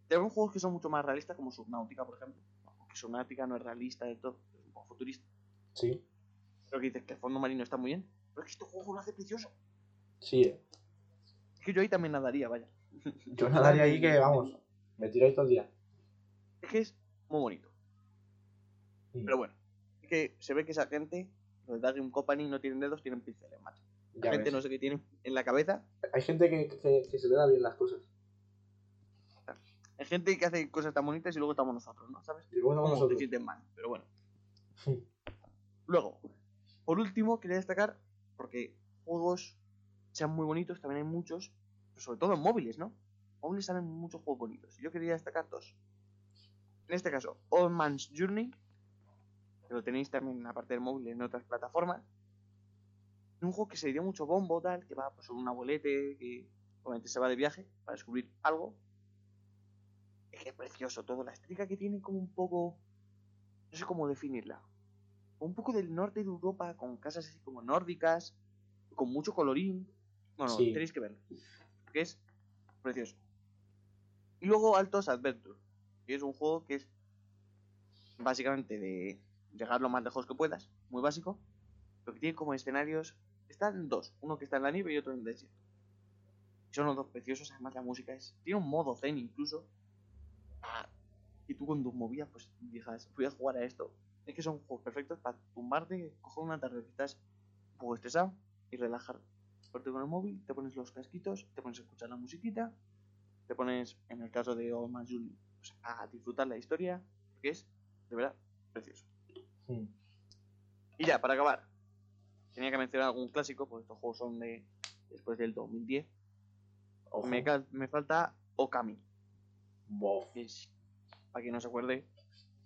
Tenemos juegos que son mucho más realistas, como Subnautica, por ejemplo. Aunque Subnautica no es realista del todo, es un poco futurista. Sí. Pero que dices que el fondo marino está muy bien. Pero es que este juego lo hace precioso. Sí, eh. Es que yo ahí también nadaría, vaya. Yo nadaría ahí que, vamos, me tiro ahí todo el día. Es que es muy bonito. Pero bueno, es que se ve que esa gente, los de Daggum Company, no tienen dedos, tienen pinceles, macho. La gente ves. no sé qué tiene en la cabeza. Hay gente que, que, que se le da bien las cosas. Hay gente que hace cosas tan bonitas y luego estamos nosotros, ¿no? ¿Sabes? Y luego estamos te nosotros. sienten mal, pero bueno. Luego, por último, quería destacar, porque juegos sean muy bonitos, también hay muchos, pero sobre todo en móviles, ¿no? Móviles salen muchos juegos bonitos. Yo quería destacar dos. En este caso, Old Man's Journey, que lo tenéis también, aparte del móvil, en otras plataformas. Un juego que se dio mucho bombo, tal, que va pues, sobre un abuelete que obviamente se va de viaje para descubrir algo. Es que es precioso todo, la estética que tiene como un poco... No sé cómo definirla un poco del norte de Europa, con casas así como nórdicas, con mucho colorín. Bueno, Sí. tenéis que verlo. Que es precioso. Y luego Altos Adventure, que es un juego que es básicamente de llegar lo más lejos que puedas, muy básico, pero que tiene como escenarios, están dos, uno que está en la nieve y otro en el desierto. Son los dos preciosos, además la música es, tiene un modo zen incluso, ah, y tú con tus movidas pues digas, voy a jugar a esto. Es que son juegos perfectos para tumbarte, coger una tarde que estás un poco estresado y relajar. Ponte con el móvil, te pones los casquitos, te pones a escuchar la musiquita, te pones, en el caso de Man Journey, pues, a disfrutar la historia, porque es, de verdad, precioso. Mm. Y ya, para acabar, tenía que mencionar algún clásico, porque estos juegos son de después del 2010. Ojo. Me, me falta Okami, que es, para quien no se acuerde,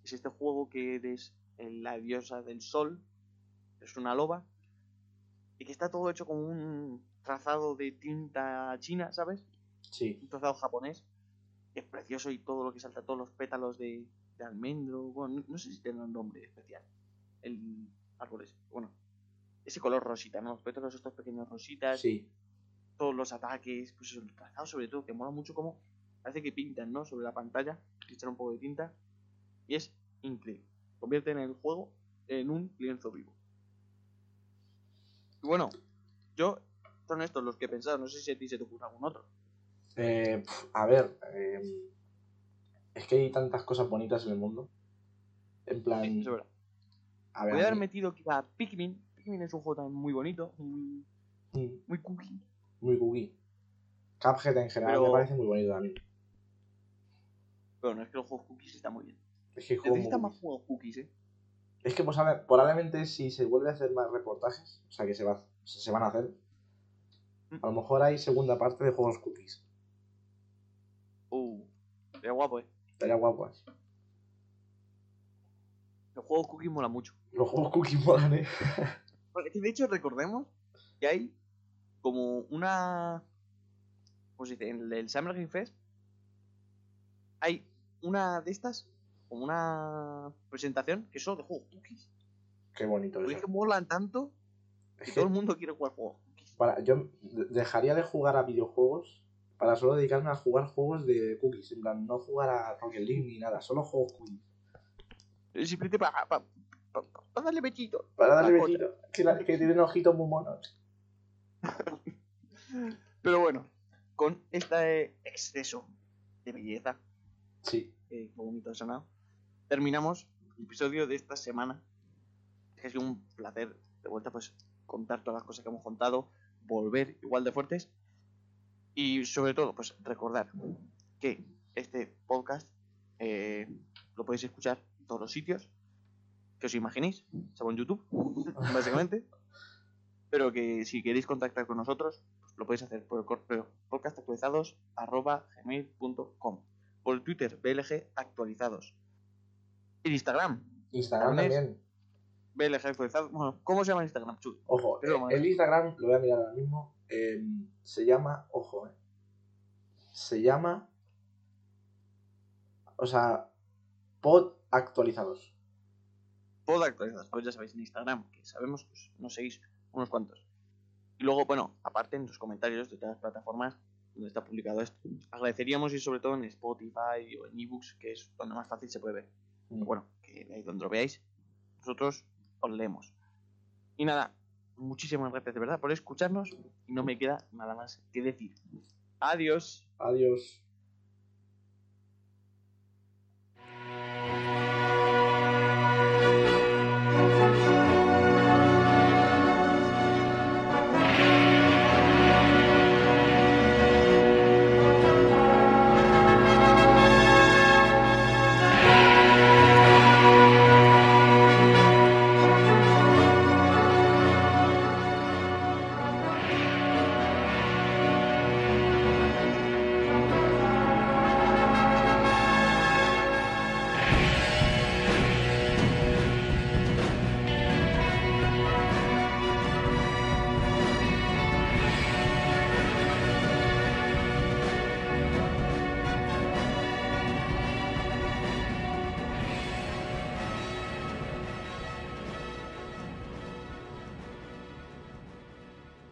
es este juego que eres la diosa del sol, es una loba, y que está todo hecho con un trazado de tinta china, ¿sabes? Sí. Un trazado japonés, que es precioso y todo lo que salta, todos los pétalos de, de almendro, bueno, no, no sé si tiene un nombre especial, el árbol ese, bueno, ese color rosita, ¿no? Los pétalos estos pequeños rositas, Sí. todos los ataques, pues el trazado sobre todo, que mola mucho como parece que pintan, ¿no? Sobre la pantalla, que echan un poco de tinta, y es increíble. Convierten el juego en un lienzo vivo. Y bueno, yo, son estos los que he pensado, no sé si a ti se te ocurre algún otro. Eh, a ver. eh, es que hay tantas cosas bonitas en el mundo. En plan. Sí, eso es verdad. a ver. Podría a haber metido quizá Pikmin. Pikmin es un juego también muy bonito, muy, Mm, muy cookie. Muy cookie. Cuphead en general Pero- me parece muy bonito también. Pero no es que los juegos cookies están muy bien. Es que Necesitan más juegos cookies, eh. Es que pues, a ver, probablemente si se vuelve a hacer más reportajes, o sea que se, va, se van a hacer, a lo mejor hay segunda parte de juegos cookies. Uh, sería guapo, eh. Estaría guapo. ¿eh? Los juegos cookies mola mucho. Los juegos cookies molan, eh. Porque de hecho recordemos que hay como una... ¿Cómo se dice? En el Summer Game Fest hay una de estas, como una presentación que es solo de juegos cookies. Qué bonito Porque es eso. que molan tanto que todo el mundo quiere jugar juegos cookies. para, yo de- dejaría de jugar a videojuegos para solo dedicarme a jugar juegos de cookies. En plan, no jugar a Rocket League ni nada, solo juegos cookies. Simplemente para, para, para darle bechito. Para darle besito, que, la- que tienen ojitos muy monos. Pero bueno, con este exceso de belleza, Sí, eh, qué bonito ha sonado, terminamos el episodio de esta semana. Ha sido un placer de vuelta pues contar todas las cosas que hemos contado, volver igual de fuertes y sobre todo pues recordar que este podcast eh, lo podéis escuchar en todos los sitios que os imaginéis, salvo en YouTube, básicamente. Pero que si queréis contactar con nosotros, pues, lo podéis hacer por el correo podcastactualizados.gmail.com Por Twitter, BLG actualizados. En Instagram, Instagram ¿También? BLG actualizados. Bueno, ¿cómo se llama Instagram? Ojo, eh, más. el Instagram, lo voy a mirar ahora mismo, eh, se llama, ojo, eh, se llama, o sea, pod actualizados. Pod actualizados. Pues ya sabéis, en Instagram, que sabemos, pues nos seguís unos cuantos. Y luego, bueno, aparte en los comentarios de todas las plataformas donde está publicado esto. Agradeceríamos y sobre todo en Spotify o en ebooks, que es donde más fácil se puede ver. Mm. bueno, que ahí donde lo veáis, nosotros os leemos. Y nada, muchísimas gracias de verdad por escucharnos y no me queda nada más que decir. Adiós. Adiós.